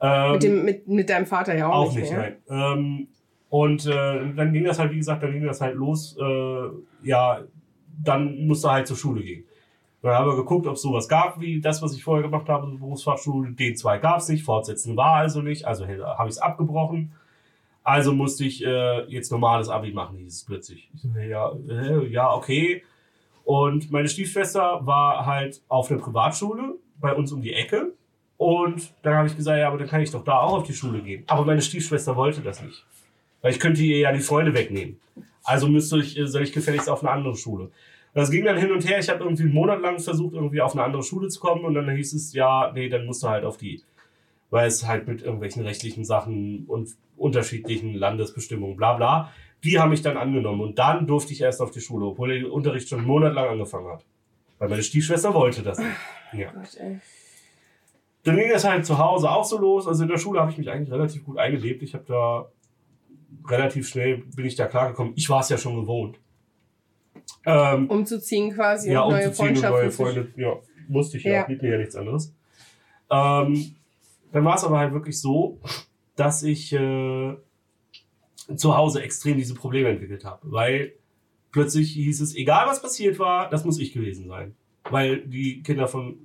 Ähm, mit, dem, mit, mit deinem Vater ja auch, auch nicht. Mehr. nein. Ähm, und äh, dann ging das halt, wie gesagt, dann ging das halt los. Äh, ja, dann musste halt zur Schule gehen. Dann haben wir geguckt, ob es sowas gab, wie das, was ich vorher gemacht habe, Berufsfachschule. D2 gab es nicht, fortsetzen war also nicht, also habe ich es abgebrochen. Also musste ich äh, jetzt normales Abi machen, hieß es plötzlich. Ich so, ja, äh, ja, okay. Und meine Stiefschwester war halt auf der Privatschule bei uns um die Ecke. Und dann habe ich gesagt, ja, aber dann kann ich doch da auch auf die Schule gehen. Aber meine Stiefschwester wollte das nicht. Weil ich könnte ihr ja die Freunde wegnehmen. Also müsste ich, soll ich gefälligst auf eine andere Schule. Das ging dann hin und her. Ich habe irgendwie einen Monat lang versucht, irgendwie auf eine andere Schule zu kommen. Und dann hieß es, ja, nee, dann musst du halt auf die. Weil es halt mit irgendwelchen rechtlichen Sachen und unterschiedlichen Landesbestimmungen, bla bla, die haben mich dann angenommen. Und dann durfte ich erst auf die Schule, obwohl der Unterricht schon einen Monat lang angefangen hat. Weil meine Stiefschwester wollte das. Ja. Gott, ey. Dann ging das halt zu Hause auch so los. Also in der Schule habe ich mich eigentlich relativ gut eingelebt. Ich habe da relativ schnell bin ich da klargekommen. Ich war es ja schon gewohnt. Ähm, umzuziehen quasi ja, und neue umzuziehen und neue Freunde. Ja, musste ich ja, ja. mir ja nichts anderes. Ähm, dann war es aber halt wirklich so, dass ich äh, zu Hause extrem diese Probleme entwickelt habe, weil plötzlich hieß es, egal was passiert war, das muss ich gewesen sein, weil die Kinder von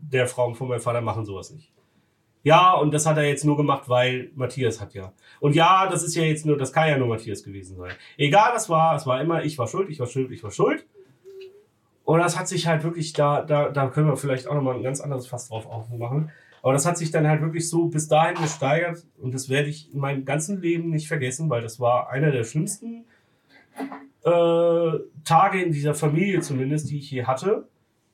der Frau von meinem Vater machen sowas nicht. Ja, und das hat er jetzt nur gemacht, weil Matthias hat ja. Und ja, das ist ja jetzt nur, das kann ja nur Matthias gewesen sein. Egal was war, es war immer, ich war schuld, ich war schuld, ich war schuld. Und das hat sich halt wirklich, da, da, da können wir vielleicht auch nochmal ein ganz anderes Fass drauf aufmachen. Aber das hat sich dann halt wirklich so bis dahin gesteigert und das werde ich in meinem ganzen Leben nicht vergessen, weil das war einer der schlimmsten äh, Tage in dieser Familie zumindest, die ich je hatte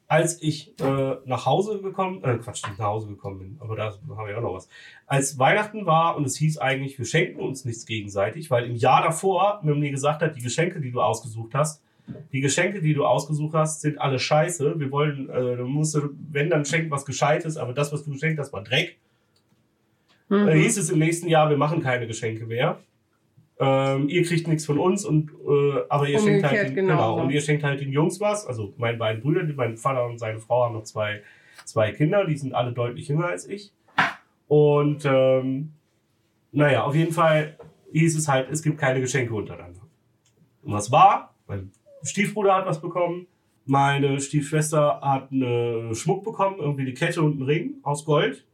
als ich äh, nach Hause gekommen, äh, Quatsch, nicht nach Hause gekommen bin, aber da haben wir auch noch was. Als Weihnachten war und es hieß eigentlich, wir schenken uns nichts gegenseitig, weil im Jahr davor mir mir gesagt hat, die Geschenke, die du ausgesucht hast, die Geschenke, die du ausgesucht hast, sind alle scheiße. Wir wollen, äh, du musst, wenn dann schenken was Gescheites, aber das, was du geschenkt hast, war Dreck. Mhm. Dann hieß es im nächsten Jahr, wir machen keine Geschenke mehr ähm, ihr kriegt nichts von uns und äh, aber ihr schenkt halt den, genau, genau und ihr schenkt halt den Jungs was. Also meine beiden Brüder, mein Vater und seine Frau haben noch zwei, zwei Kinder, die sind alle deutlich jünger als ich. Und ähm, naja, auf jeden Fall hieß es halt, es gibt keine Geschenke untereinander. Und was war? Mein Stiefbruder hat was bekommen, meine Stiefschwester hat eine Schmuck bekommen, irgendwie eine Kette und einen Ring aus Gold.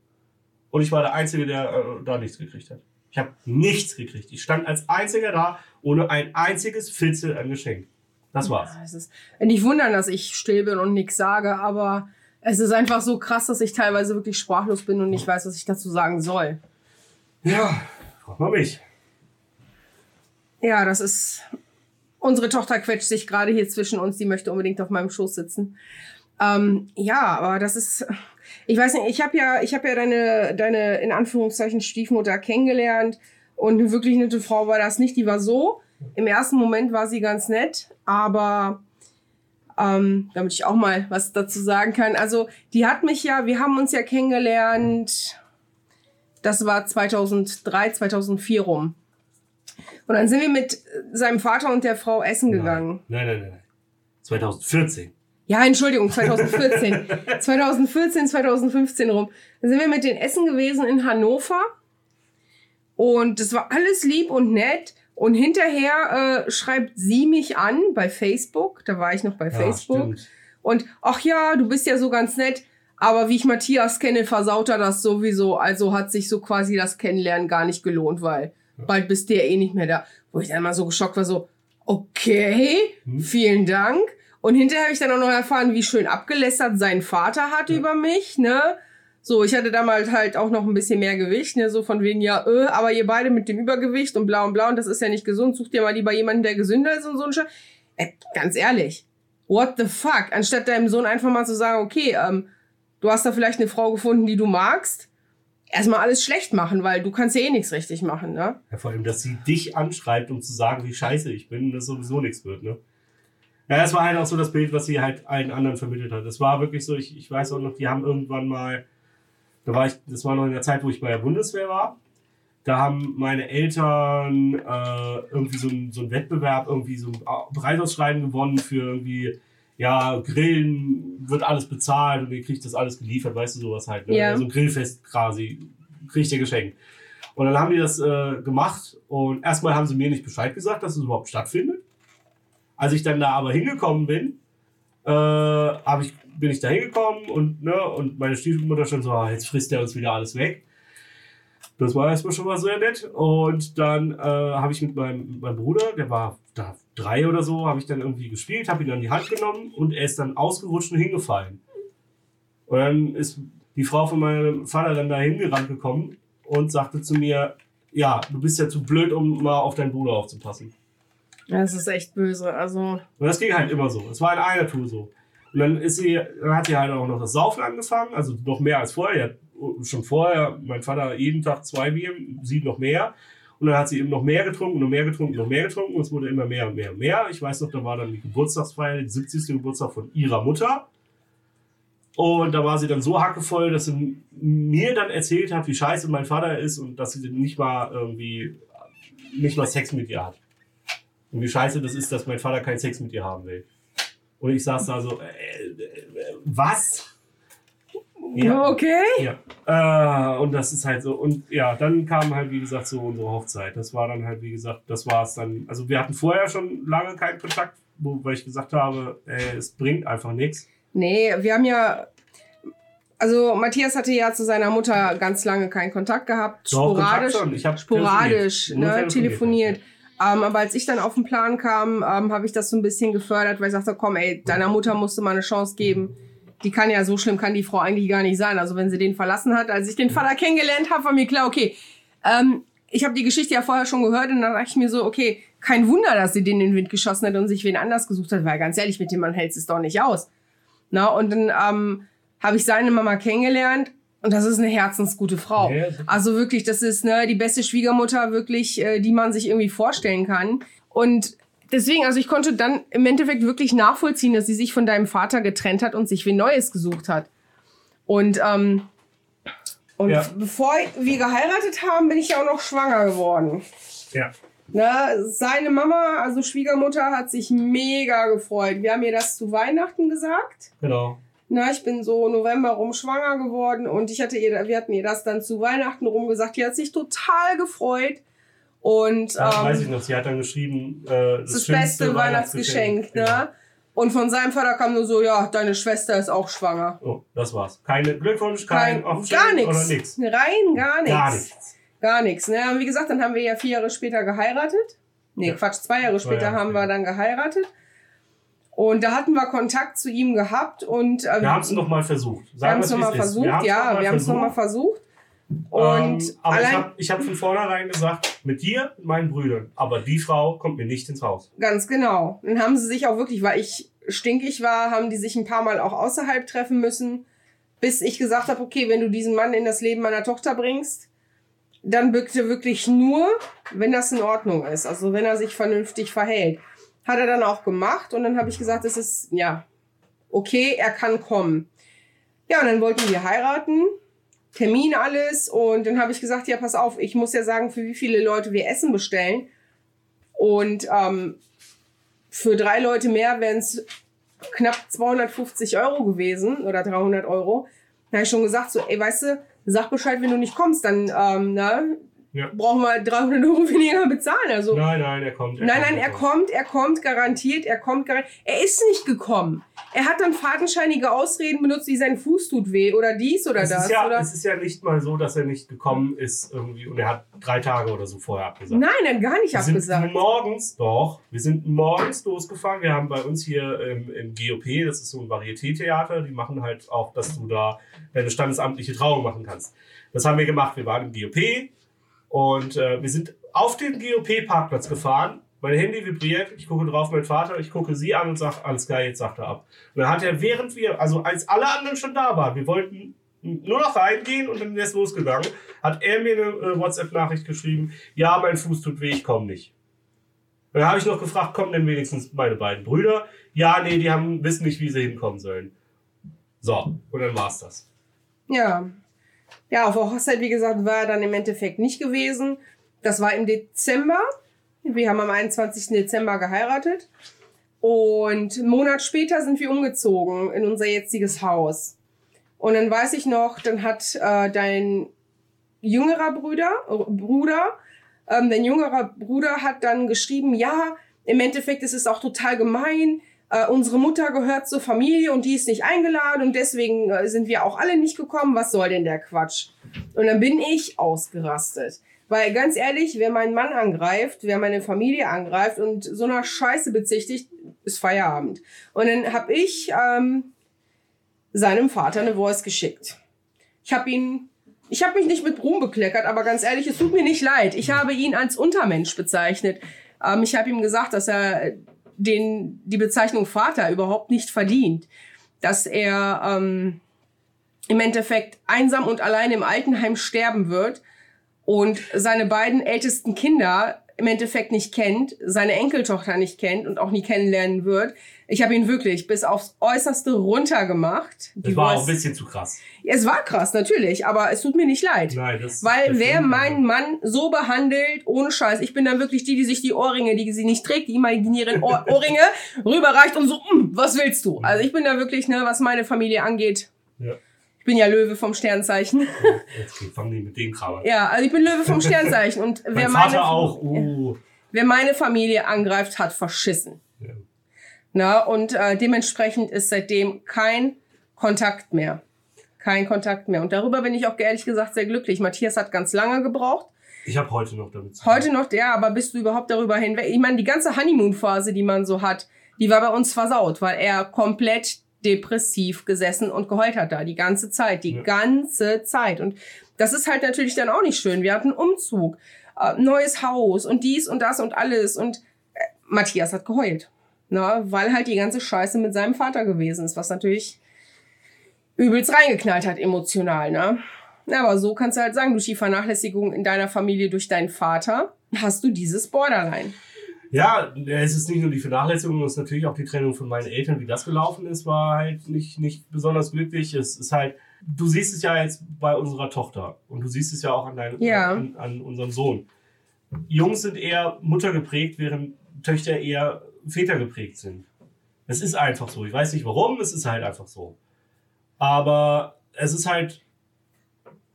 Und ich war der Einzige, der äh, da nichts gekriegt hat. Ich habe nichts gekriegt. Ich stand als einziger da, ohne ein einziges Filzel an Geschenk. Das war's. Ja, es ist nicht wundern, dass ich still bin und nichts sage, aber es ist einfach so krass, dass ich teilweise wirklich sprachlos bin und nicht weiß, was ich dazu sagen soll. Ja, frag mal mich. Ja, das ist. Unsere Tochter quetscht sich gerade hier zwischen uns, die möchte unbedingt auf meinem Schoß sitzen. Ähm, ja, aber das ist ich weiß nicht, ich habe ja, ich habe ja deine, deine in Anführungszeichen Stiefmutter kennengelernt und eine wirklich nette Frau war das nicht. Die war so. Im ersten Moment war sie ganz nett, aber ähm, damit ich auch mal was dazu sagen kann. Also die hat mich ja, wir haben uns ja kennengelernt, das war 2003, 2004 rum. Und dann sind wir mit seinem Vater und der Frau essen gegangen. Nein, nein, nein, nein. 2014. Ja, Entschuldigung, 2014. 2014, 2015 rum. Dann sind wir mit den Essen gewesen in Hannover. Und das war alles lieb und nett. Und hinterher äh, schreibt sie mich an bei Facebook. Da war ich noch bei Facebook. stimmt. Und ach ja, du bist ja so ganz nett. Aber wie ich Matthias kenne, versaut er das sowieso. Also hat sich so quasi das Kennenlernen gar nicht gelohnt, weil bald bist du ja eh nicht mehr da. Wo ich dann mal so geschockt war, so, okay, vielen Dank. Und hinterher habe ich dann auch noch erfahren, wie schön abgelästert sein Vater hat über mich, ne? So, ich hatte damals halt auch noch ein bisschen mehr Gewicht, ne? So von wegen, ja, äh, aber ihr beide mit dem Übergewicht und blau und blau und das ist ja nicht gesund. Such dir mal lieber jemanden, der gesünder ist und so ein Scheiß. Äh, ganz ehrlich, what the fuck? Anstatt deinem Sohn einfach mal zu sagen, okay, ähm, du hast da vielleicht eine Frau gefunden, die du magst, erstmal alles schlecht machen, weil du kannst ja eh nichts richtig machen, ne? Ja, vor allem, dass sie dich anschreibt, um zu sagen, wie scheiße ich bin, dass sowieso nichts wird, ne? Ja, das war halt auch so das Bild, was sie halt allen anderen vermittelt hat. Das war wirklich so, ich, ich weiß auch noch, die haben irgendwann mal, da war ich, das war noch in der Zeit, wo ich bei der Bundeswehr war. Da haben meine Eltern äh, irgendwie so ein, so Wettbewerb, irgendwie so ein Preisausschreiben gewonnen für irgendwie, ja, Grillen wird alles bezahlt und ihr kriegt das alles geliefert, weißt du, sowas halt. Ne? Ja. So ein Grillfest quasi, kriegt ihr geschenkt. Und dann haben die das äh, gemacht und erstmal haben sie mir nicht Bescheid gesagt, dass es überhaupt stattfindet. Als ich dann da aber hingekommen bin, äh, ich, bin ich da hingekommen und, ne, und meine Stiefmutter schon so, ah, jetzt frisst er uns wieder alles weg. Das war erstmal schon mal sehr nett. Und dann äh, habe ich mit meinem, meinem Bruder, der war da drei oder so, habe ich dann irgendwie gespielt, habe ihn an die Hand genommen und er ist dann ausgerutscht und hingefallen. Und dann ist die Frau von meinem Vater dann da hingerannt gekommen und sagte zu mir, ja, du bist ja zu blöd, um mal auf deinen Bruder aufzupassen. Das ist echt böse. Also, Und das ging halt immer so. Es war in einer Tour so. Und dann ist sie, dann hat sie halt auch noch das Saufen angefangen, also noch mehr als vorher. Schon vorher, mein Vater jeden Tag zwei Bier, sie noch mehr. Und dann hat sie eben noch mehr getrunken, noch mehr getrunken, noch mehr getrunken. Und es wurde immer mehr und mehr und mehr. Ich weiß noch, da war dann die Geburtstagsfeier, die 70. Geburtstag von ihrer Mutter. Und da war sie dann so hackevoll, dass sie mir dann erzählt hat, wie scheiße mein Vater ist und dass sie nicht mal irgendwie, nicht mal Sex mit ihr hat. Und wie scheiße das ist, dass mein Vater keinen Sex mit ihr haben will. Und ich saß da so, äh, äh, was? okay. Ja. Äh, und das ist halt so. Und ja, dann kam halt, wie gesagt, so unsere Hochzeit. Das war dann halt, wie gesagt, das war es dann. Also wir hatten vorher schon lange keinen Kontakt, wo, weil ich gesagt habe, ey, es bringt einfach nichts. Nee, wir haben ja. Also Matthias hatte ja zu seiner Mutter ganz lange keinen Kontakt gehabt. Doch, Kontakt sporadisch. schon. Ich sporadisch, telefoniert. Ne, telefoniert. Ähm, aber als ich dann auf den Plan kam, ähm, habe ich das so ein bisschen gefördert, weil ich sagte, komm, ey, deiner Mutter musst du mal eine Chance geben. Die kann ja so schlimm, kann die Frau eigentlich gar nicht sein. Also wenn sie den verlassen hat, als ich den Vater kennengelernt habe, war mir klar, okay, ähm, ich habe die Geschichte ja vorher schon gehört und dann dachte ich mir so, okay, kein Wunder, dass sie den in den Wind geschossen hat und sich wen anders gesucht hat, weil ganz ehrlich, mit dem Mann hält es doch nicht aus. Na, und dann ähm, habe ich seine Mama kennengelernt und das ist eine herzensgute Frau. Ja. Also wirklich, das ist ne, die beste Schwiegermutter wirklich, äh, die man sich irgendwie vorstellen kann. Und deswegen, also ich konnte dann im Endeffekt wirklich nachvollziehen, dass sie sich von deinem Vater getrennt hat und sich wie Neues gesucht hat. Und, ähm, und Ja. bevor wir geheiratet haben, bin ich ja auch noch schwanger geworden. Ja. Ne, seine Mama, also Schwiegermutter, hat sich mega gefreut. Wir haben ihr das zu Weihnachten gesagt. Genau. Na, ich bin so November rum schwanger geworden und ich hatte ihr, wir hatten ihr das dann zu Weihnachten rum gesagt. Die hat sich total gefreut. Und Ja, ähm, weiß ich noch, sie hat dann geschrieben, äh, das, das, beste Weihnachtsgeschenk, Genau. ne? Und von seinem Vater kam nur so, ja, deine Schwester ist auch schwanger. Oh, das war's. Keine Glückwunsch, kein, Kein, gar oder nichts. Rein gar nichts. Gar nichts. Gar nichts. Ne? Und wie gesagt, dann haben wir ja vier Jahre später geheiratet. Nee, Ja. Quatsch, zwei Jahre Zwei später Jahre haben wir dann geheiratet. Und da hatten wir Kontakt zu ihm gehabt und äh, Wir haben es noch mal versucht. wir Sagen haben es nochmal versucht, ja, wir haben es nochmal versucht. Und ähm, aber ich habe ich hab von vornherein gesagt, mit dir, mit meinen Brüdern. Aber die Frau kommt mir nicht ins Haus. ganz genau. Dann haben sie sich auch wirklich, weil ich stinkig war, haben die sich ein paar Mal auch außerhalb treffen müssen, bis ich gesagt habe, okay, wenn du diesen Mann in das Leben meiner Tochter bringst, dann bitte wirklich nur, wenn das in Ordnung ist, also wenn er sich vernünftig verhält. Hat er dann auch gemacht und dann habe ich gesagt, es ist, ja, okay, er kann kommen. Ja, und dann wollten wir heiraten, Termin alles und dann habe ich gesagt, ja, pass auf, ich muss ja sagen, für wie viele Leute wir Essen bestellen. Und ähm, für drei Leute mehr wären es knapp 250 Euro gewesen oder 300 Euro. Da habe ich schon gesagt, so, ey, weißt du, sag Bescheid, wenn du nicht kommst, dann ähm, ne, ja. brauchen wir 300 Euro weniger bezahlen. Also, nein, nein, er kommt. Er nein, kommt, nein, er kommt, er kommt garantiert, er kommt garantiert. Er ist nicht gekommen. Er hat dann fadenscheinige Ausreden benutzt, wie sein Fuß tut weh oder dies oder es das. Ist ja, oder? Es ist ja nicht mal so, dass er nicht gekommen ist irgendwie und er hat drei Tage oder so vorher abgesagt. Nein, hat gar nicht wir abgesagt. Sind morgens, doch, wir sind morgens losgefahren. Wir haben bei uns hier im, im GOP, das ist so ein Varieté-Theater, die machen halt auch, dass du da deine standesamtliche Trauung machen kannst. Das haben wir gemacht. Wir waren im GOP und äh, wir sind auf den GOP-Parkplatz gefahren. Mein Handy vibriert, ich gucke drauf, mein Vater, ich gucke sie an und sage, alles geil, jetzt sagt er ab. Und dann hat er, während wir, also als alle anderen schon da waren, wir wollten nur noch reingehen und dann ist losgegangen, hat er mir eine äh, WhatsApp-Nachricht geschrieben, ja, mein Fuß tut weh, ich komme nicht. Und dann habe ich noch gefragt, kommen denn wenigstens meine beiden Brüder? Ja, nee, die haben, wissen nicht, wie sie hinkommen sollen. So, und dann war's das. Ja, ja, auf der Hochzeit, wie gesagt, war er dann im Endeffekt nicht gewesen. Das war im Dezember. Wir haben am 21. Dezember geheiratet. Und einen Monat später sind wir umgezogen in unser jetziges Haus. Und dann weiß ich noch, dann hat äh, dein jüngerer Bruder, äh, Bruder, ähm, dein jüngerer Bruder hat dann geschrieben, ja, im Endeffekt ist es auch total gemein, äh, unsere Mutter gehört zur Familie und die ist nicht eingeladen und deswegen äh, sind wir auch alle nicht gekommen. Was soll denn der Quatsch? Und dann bin ich ausgerastet. Weil ganz ehrlich, wer meinen Mann angreift, wer meine Familie angreift und so einer Scheiße bezichtigt, ist Feierabend. Und dann habe ich ähm, seinem Vater eine Voice geschickt. Ich habe ihn, ich habe mich nicht mit Ruhm bekleckert, aber ganz ehrlich, es tut mir nicht leid. Ich habe ihn als Untermensch bezeichnet. Ähm, ich habe ihm gesagt, dass er den die Bezeichnung Vater überhaupt nicht verdient. Dass er ähm, im Endeffekt einsam und allein im Altenheim sterben wird und seine beiden ältesten Kinder im Endeffekt nicht kennt, seine Enkeltochter nicht kennt und auch nie kennenlernen wird. Ich habe ihn wirklich bis aufs Äußerste runtergemacht. Das war auch ein bisschen zu krass. Es war krass, natürlich, aber es tut mir nicht leid. Nein, das Weil wer meinen Mann so behandelt, ohne Scheiß, ich bin dann wirklich die, die sich die Ohrringe, die sie nicht trägt, die imaginären Ohr Ohrringe, rüberreicht und so, mm, was willst du? Also ich bin da wirklich, ne, was meine Familie angeht. Ja. Ich bin ja Löwe vom Sternzeichen. Jetzt fangen die mit dem Kram an. Ja, also ich bin Löwe vom Sternzeichen. Und wer mein meine. Uh. wer meine Familie angreift, hat verschissen. Ja. Na, und äh, dementsprechend ist seitdem kein Kontakt mehr. Kein Kontakt mehr. Und darüber bin ich auch ehrlich gesagt sehr glücklich. Matthias hat ganz lange gebraucht. Ich habe heute noch damit zu tun. Heute noch, ja, aber bist du überhaupt darüber hinweg? Ich meine, die ganze Honeymoon-Phase, die man so hat, die war bei uns versaut, weil er komplett depressiv gesessen und geheult hat da die ganze Zeit, die Ja. ganze Zeit. Und das ist halt natürlich dann auch nicht schön. Wir hatten Umzug, äh, neues Haus und dies und das und alles. Und äh, Matthias hat geheult. Na, weil halt die ganze Scheiße mit seinem Vater gewesen ist, was natürlich übelst reingeknallt hat emotional, ne? Aber so kannst du halt sagen, durch die Vernachlässigung in deiner Familie durch deinen Vater hast du dieses Borderline. Ja, es ist nicht nur die Vernachlässigung, es ist natürlich auch die Trennung von meinen Eltern. Wie das gelaufen ist, war halt nicht, nicht besonders glücklich. Es ist halt, du siehst es ja jetzt bei unserer Tochter und du siehst es ja auch an, deinem, Ja. an, an unserem Sohn. Jungs sind eher Mutter geprägt, während Töchter eher Väter geprägt sind. Es ist einfach so. Ich weiß nicht warum, es ist halt einfach so. Aber es ist halt,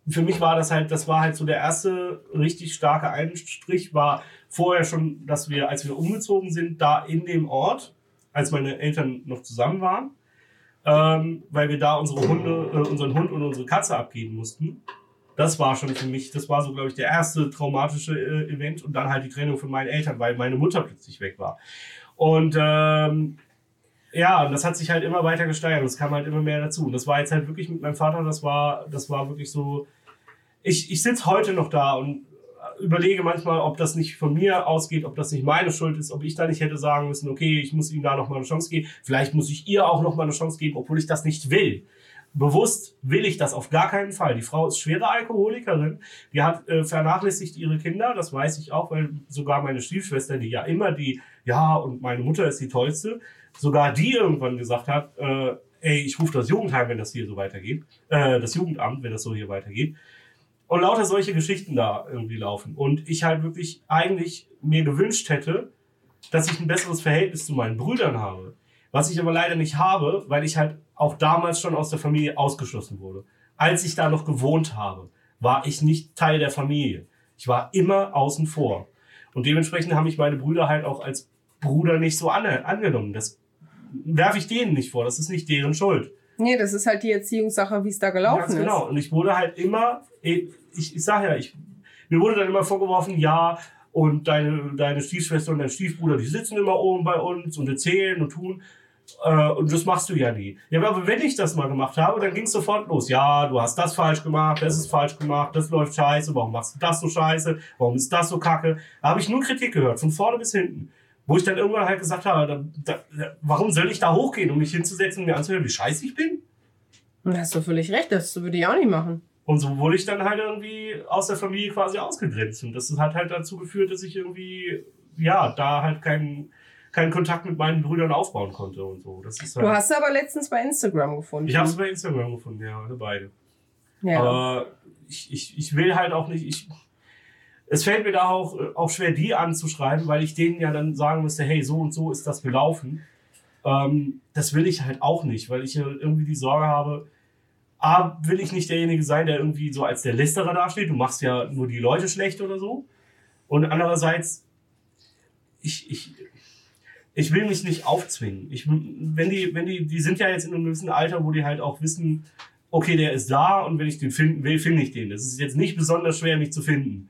für mich war das halt, das war halt so der erste richtig starke Einstrich, war vorher schon, dass wir, als wir umgezogen sind, da in dem Ort, als meine Eltern noch zusammen waren, ähm, weil wir da unsere Hunde, äh, unseren Hund und unsere Katze abgeben mussten. Das war schon für mich, das war so, glaube ich, der erste traumatische äh, Event und dann halt die Trennung von meinen Eltern, weil meine Mutter plötzlich weg war. Und ähm, ja, und das hat sich halt immer weiter gesteigert es kam halt immer mehr dazu. Und das war jetzt halt wirklich mit meinem Vater, das war, das war wirklich so. Ich, ich sitze heute noch da und überlege manchmal, ob das nicht von mir ausgeht, ob das nicht meine Schuld ist, ob ich da nicht hätte sagen müssen, okay, ich muss ihm da noch mal eine Chance geben. Vielleicht muss ich ihr auch noch mal eine Chance geben, obwohl ich das nicht will. bewusst will ich das auf gar keinen Fall. Die Frau ist schwere Alkoholikerin, die hat äh, vernachlässigt ihre Kinder, das weiß ich auch, weil sogar meine Stiefschwester, die ja immer die, ja, und meine Mutter ist die tollste, sogar die irgendwann gesagt hat, äh, ey, ich rufe das Jugendheim, wenn das hier so weitergeht, äh, das Jugendamt, wenn das so hier weitergeht. Und lauter solche Geschichten da irgendwie laufen. Und ich halt wirklich eigentlich mir gewünscht hätte, dass ich ein besseres Verhältnis zu meinen Brüdern habe. Was ich aber leider nicht habe, weil ich halt auch damals schon aus der Familie ausgeschlossen wurde. Als ich da noch gewohnt habe, war ich nicht Teil der Familie. Ich war immer außen vor. Und dementsprechend haben mich meine Brüder halt auch als Bruder nicht so an, angenommen. Das werfe ich denen nicht vor. Das ist nicht deren Schuld. Nee, das ist halt die Erziehungssache, wie es da gelaufen Ganz ist. genau. Und ich wurde halt immer, ich, ich sag ja, ich, mir wurde dann immer vorgeworfen, ja, und deine, deine Stiefschwester und dein Stiefbruder, die sitzen immer oben bei uns und erzählen und tun. Äh, und das machst du ja nie. Ja, aber wenn ich das mal gemacht habe, dann ging es sofort los. Ja, du hast das falsch gemacht, das ist falsch gemacht, das läuft scheiße, warum machst du das so scheiße, warum ist das so kacke? Da habe ich nur Kritik gehört, von vorne bis hinten. Wo ich dann irgendwann halt gesagt habe, da, da, warum soll ich da hochgehen, um mich hinzusetzen und mir anzuhören, wie scheiße ich bin? Da hast du völlig recht, das würde ich auch nicht machen. Und so wurde ich dann halt irgendwie aus der Familie quasi ausgegrenzt. Und das hat halt dazu geführt, dass ich irgendwie, ja, da halt keinen keinen Kontakt mit meinen Brüdern aufbauen konnte und so. Das ist halt du hast aber letztens bei Instagram gefunden. Ich habe es bei Instagram gefunden, ja, beide. Ja. Aber ich, ich, ich will halt auch nicht, ich, es fällt mir da auch, auch schwer, die anzuschreiben, weil ich denen ja dann sagen müsste, hey, so und so ist das gelaufen. Ähm, das will ich halt auch nicht, weil ich irgendwie die Sorge habe, A, will ich nicht derjenige sein, der irgendwie so als der Lästerer dasteht, du machst ja nur die Leute schlecht oder so. Und andererseits, ich, ich, ich will mich nicht aufzwingen. Ich, wenn die, wenn die, die sind ja jetzt in einem gewissen Alter, wo die halt auch wissen, okay, der ist da und wenn ich den finden will, finde ich den. Das ist jetzt nicht besonders schwer, mich zu finden.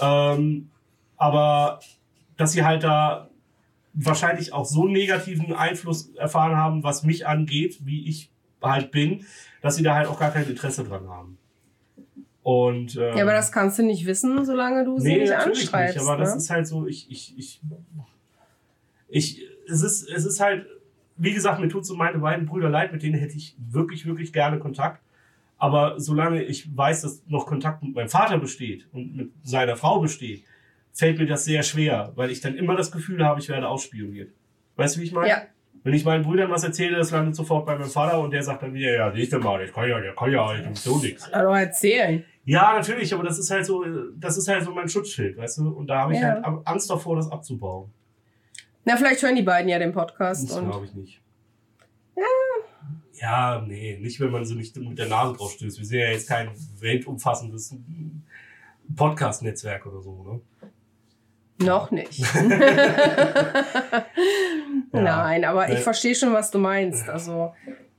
Ähm, aber dass sie halt da wahrscheinlich auch so einen negativen Einfluss erfahren haben, was mich angeht, wie ich halt bin, dass sie da halt auch gar kein Interesse dran haben. Und, ähm, ja, aber das kannst du nicht wissen, solange du sie nee, nicht anschreibst. Nicht, aber ne? das ist halt so, ich, ich, ich, ich, es ist, es ist halt, wie gesagt, mir tut so meine beiden Brüder leid, mit denen hätte ich wirklich, wirklich gerne Kontakt. Aber solange ich weiß, dass noch Kontakt mit meinem Vater besteht und mit seiner Frau besteht, fällt mir das sehr schwer, weil ich dann immer das Gefühl habe, ich werde ausspioniert. Weißt du, wie ich meine? Ja. Wenn ich meinen Brüdern was erzähle, das landet sofort bei meinem Vater und der sagt dann wieder, ja, du mal, ich kann ja, der kann ja ich so nichts. Aber erzählen. Ja, natürlich, aber das ist halt so, das ist halt so mein Schutzschild, weißt du? Und da habe ich ja. halt Angst davor, das abzubauen. Na, vielleicht hören die beiden ja den Podcast. Das glaube ich nicht. Ja. Ja, nee, nicht, wenn man so nicht mit der Nase drauf stößt. Wir sind ja jetzt kein weltumfassendes Podcast-Netzwerk oder so, ne? Noch nicht. Nein, aber ich verstehe schon, was du meinst. Also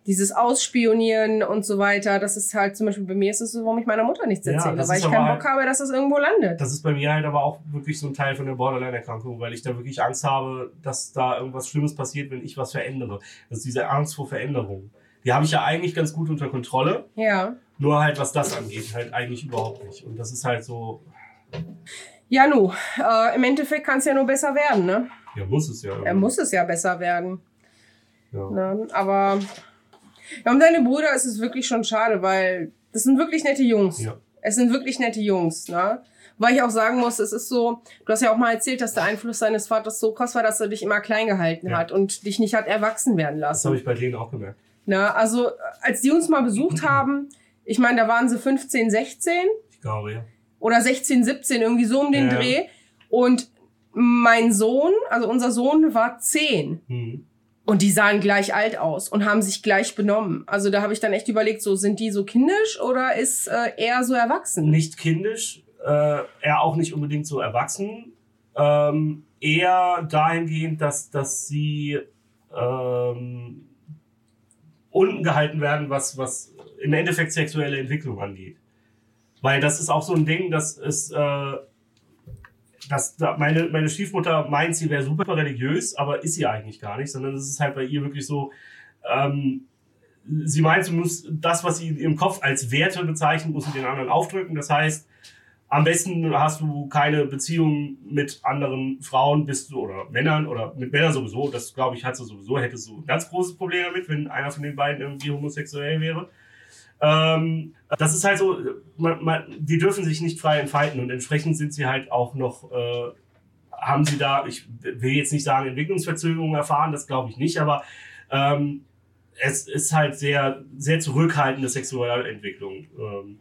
dieses Ausspionieren und so weiter, das ist halt zum Beispiel bei mir ist es so, warum ich meiner Mutter nichts erzähle, ja, weil ich keinen Bock habe, dass das irgendwo landet. Das ist bei mir halt aber auch wirklich so ein Teil von der Borderline-Erkrankung, weil ich da wirklich Angst habe, dass da irgendwas Schlimmes passiert, wenn ich was verändere. Das ist diese Angst vor Veränderung. Die habe ich ja eigentlich ganz gut unter Kontrolle. Ja. Nur halt, was das angeht, halt eigentlich überhaupt nicht. Und das ist halt so. Ja, nu, äh, im Endeffekt kann es ja nur besser werden, ne? Ja, muss es ja. Er muss es ja besser werden. Ja. Ne? Aber ja, um deine Brüder ist es wirklich schon schade, weil das sind wirklich nette Jungs. Ja. Es sind wirklich nette Jungs, ne? Weil ich auch sagen muss, es ist so, du hast ja auch mal erzählt, dass der Einfluss deines Vaters so krass war, dass er dich immer klein gehalten ja. hat und dich nicht hat erwachsen werden lassen. Das habe ich bei denen auch gemerkt. Na, also, als die uns mal besucht haben, ich meine, da waren sie 15, 16. Ich glaube, ja oder 16, 17, irgendwie so um den ja. Dreh. Und mein Sohn, also unser Sohn, war 10. Mhm. Und die sahen gleich alt aus und haben sich gleich benommen. Also da habe ich dann echt überlegt, so sind die so kindisch oder ist äh, er so erwachsen? Nicht kindisch, äh, er auch nicht unbedingt so erwachsen. Ähm, eher dahingehend, dass, dass sie ähm, unten gehalten werden, was, was im Endeffekt sexuelle Entwicklung angeht. Weil das ist auch so ein Ding, dass es, äh, dass meine, meine Stiefmutter meint, sie wäre super religiös, aber ist sie eigentlich gar nicht, sondern es ist halt bei ihr wirklich so, ähm, sie meint, sie muss das, was sie ihrem Kopf als Werte bezeichnet, muss sie den anderen aufdrücken. Das heißt, am besten hast du keine Beziehung mit anderen Frauen, bist du, oder Männern, oder mit Männern sowieso. Das, glaube ich, hat sie sowieso, hätte so ein ganz großes Problem damit, wenn einer von den beiden irgendwie homosexuell wäre. Ähm, das ist halt so, man, man, die dürfen sich nicht frei entfalten und entsprechend sind sie halt auch noch, äh, haben sie da, ich will jetzt nicht sagen Entwicklungsverzögerungen erfahren, das glaube ich nicht, aber ähm, es ist halt sehr, sehr zurückhaltende Sexualentwicklung. Ähm,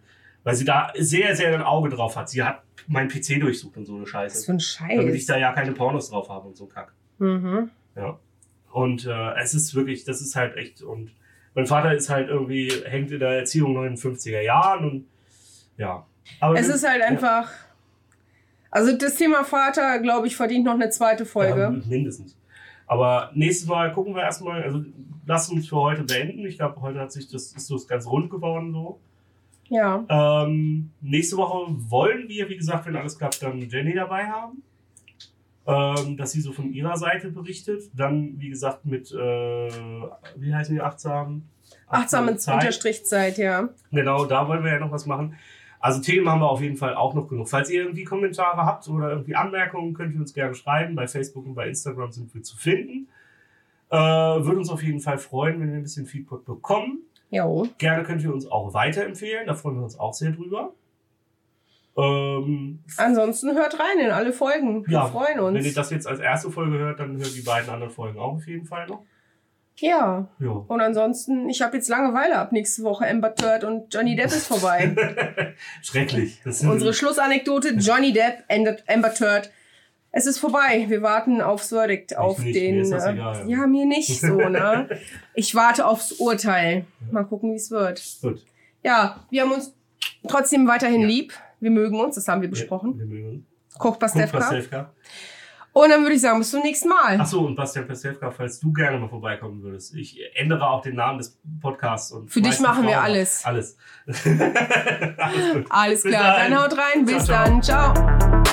weil sie da sehr, sehr ein Auge drauf hat. Sie hat meinen PC durchsucht und so eine Scheiße. Was für ein Scheiß. Damit ich da ja keine Pornos drauf habe und so Kack. Mhm. Ja. Und äh, es ist wirklich, das ist halt echt. Und mein Vater ist halt irgendwie, hängt in der Erziehung noch in den 50er Jahren und ja. Aber Es ist halt einfach. Also das Thema Vater, glaube ich, verdient noch eine zweite Folge. Ja, mindestens. Aber nächstes Mal gucken wir erstmal, also lass uns für heute beenden. Ich glaube, heute hat sich das, ist so ganz rund geworden so. Ja. Ähm, nächste Woche wollen wir, wie gesagt, wenn alles klappt, dann Jenny dabei haben. Ähm, dass sie so von ihrer Seite berichtet. Dann, wie gesagt, mit, äh, wie heißen die, achtsam? Achtsame Zeit. Unterstrichzeit, ja. Genau, da wollen wir ja noch was machen. Also Themen haben wir auf jeden Fall auch noch genug. Falls ihr irgendwie Kommentare habt oder irgendwie Anmerkungen, könnt ihr uns gerne schreiben. Bei Facebook und bei Instagram sind wir zu finden. Äh, würde uns auf jeden Fall freuen, wenn wir ein bisschen Feedback bekommen. Jo. Gerne könnt ihr uns auch weiterempfehlen, da freuen wir uns auch sehr drüber. Ähm, Ansonsten hört rein in alle Folgen. Wir ja, freuen uns. wenn ihr das jetzt als erste Folge hört, dann hört die beiden anderen Folgen auch auf jeden Fall noch. ja. Ja. Und ansonsten, ich habe jetzt Langeweile ab nächste Woche. Amber Third und Johnny Depp ist vorbei. Schrecklich. Unsere Schlussanekdote: Johnny Depp, Amber Amber Third. Es ist vorbei. Wir warten aufs Verdict, auf nicht, den. äh, egal. ja, mir nicht so, ne? Ich warte aufs Urteil. Mal gucken, wie es wird. gut. Ja, wir haben uns trotzdem weiterhin Ja. lieb. Wir mögen uns, das haben wir besprochen. Wir mögen. Koch Gut, Pastewka. Pastewka. Und dann würde ich sagen, bis zum nächsten Mal. Achso, und Bastian Pastewka, falls du gerne mal vorbeikommen würdest. Ich ändere auch den Namen des Podcasts. Und Für dich machen wir alles. Alles. alles gut. Alles klar, dann. dann haut rein. Bis Ciao, ciao. dann. Ciao.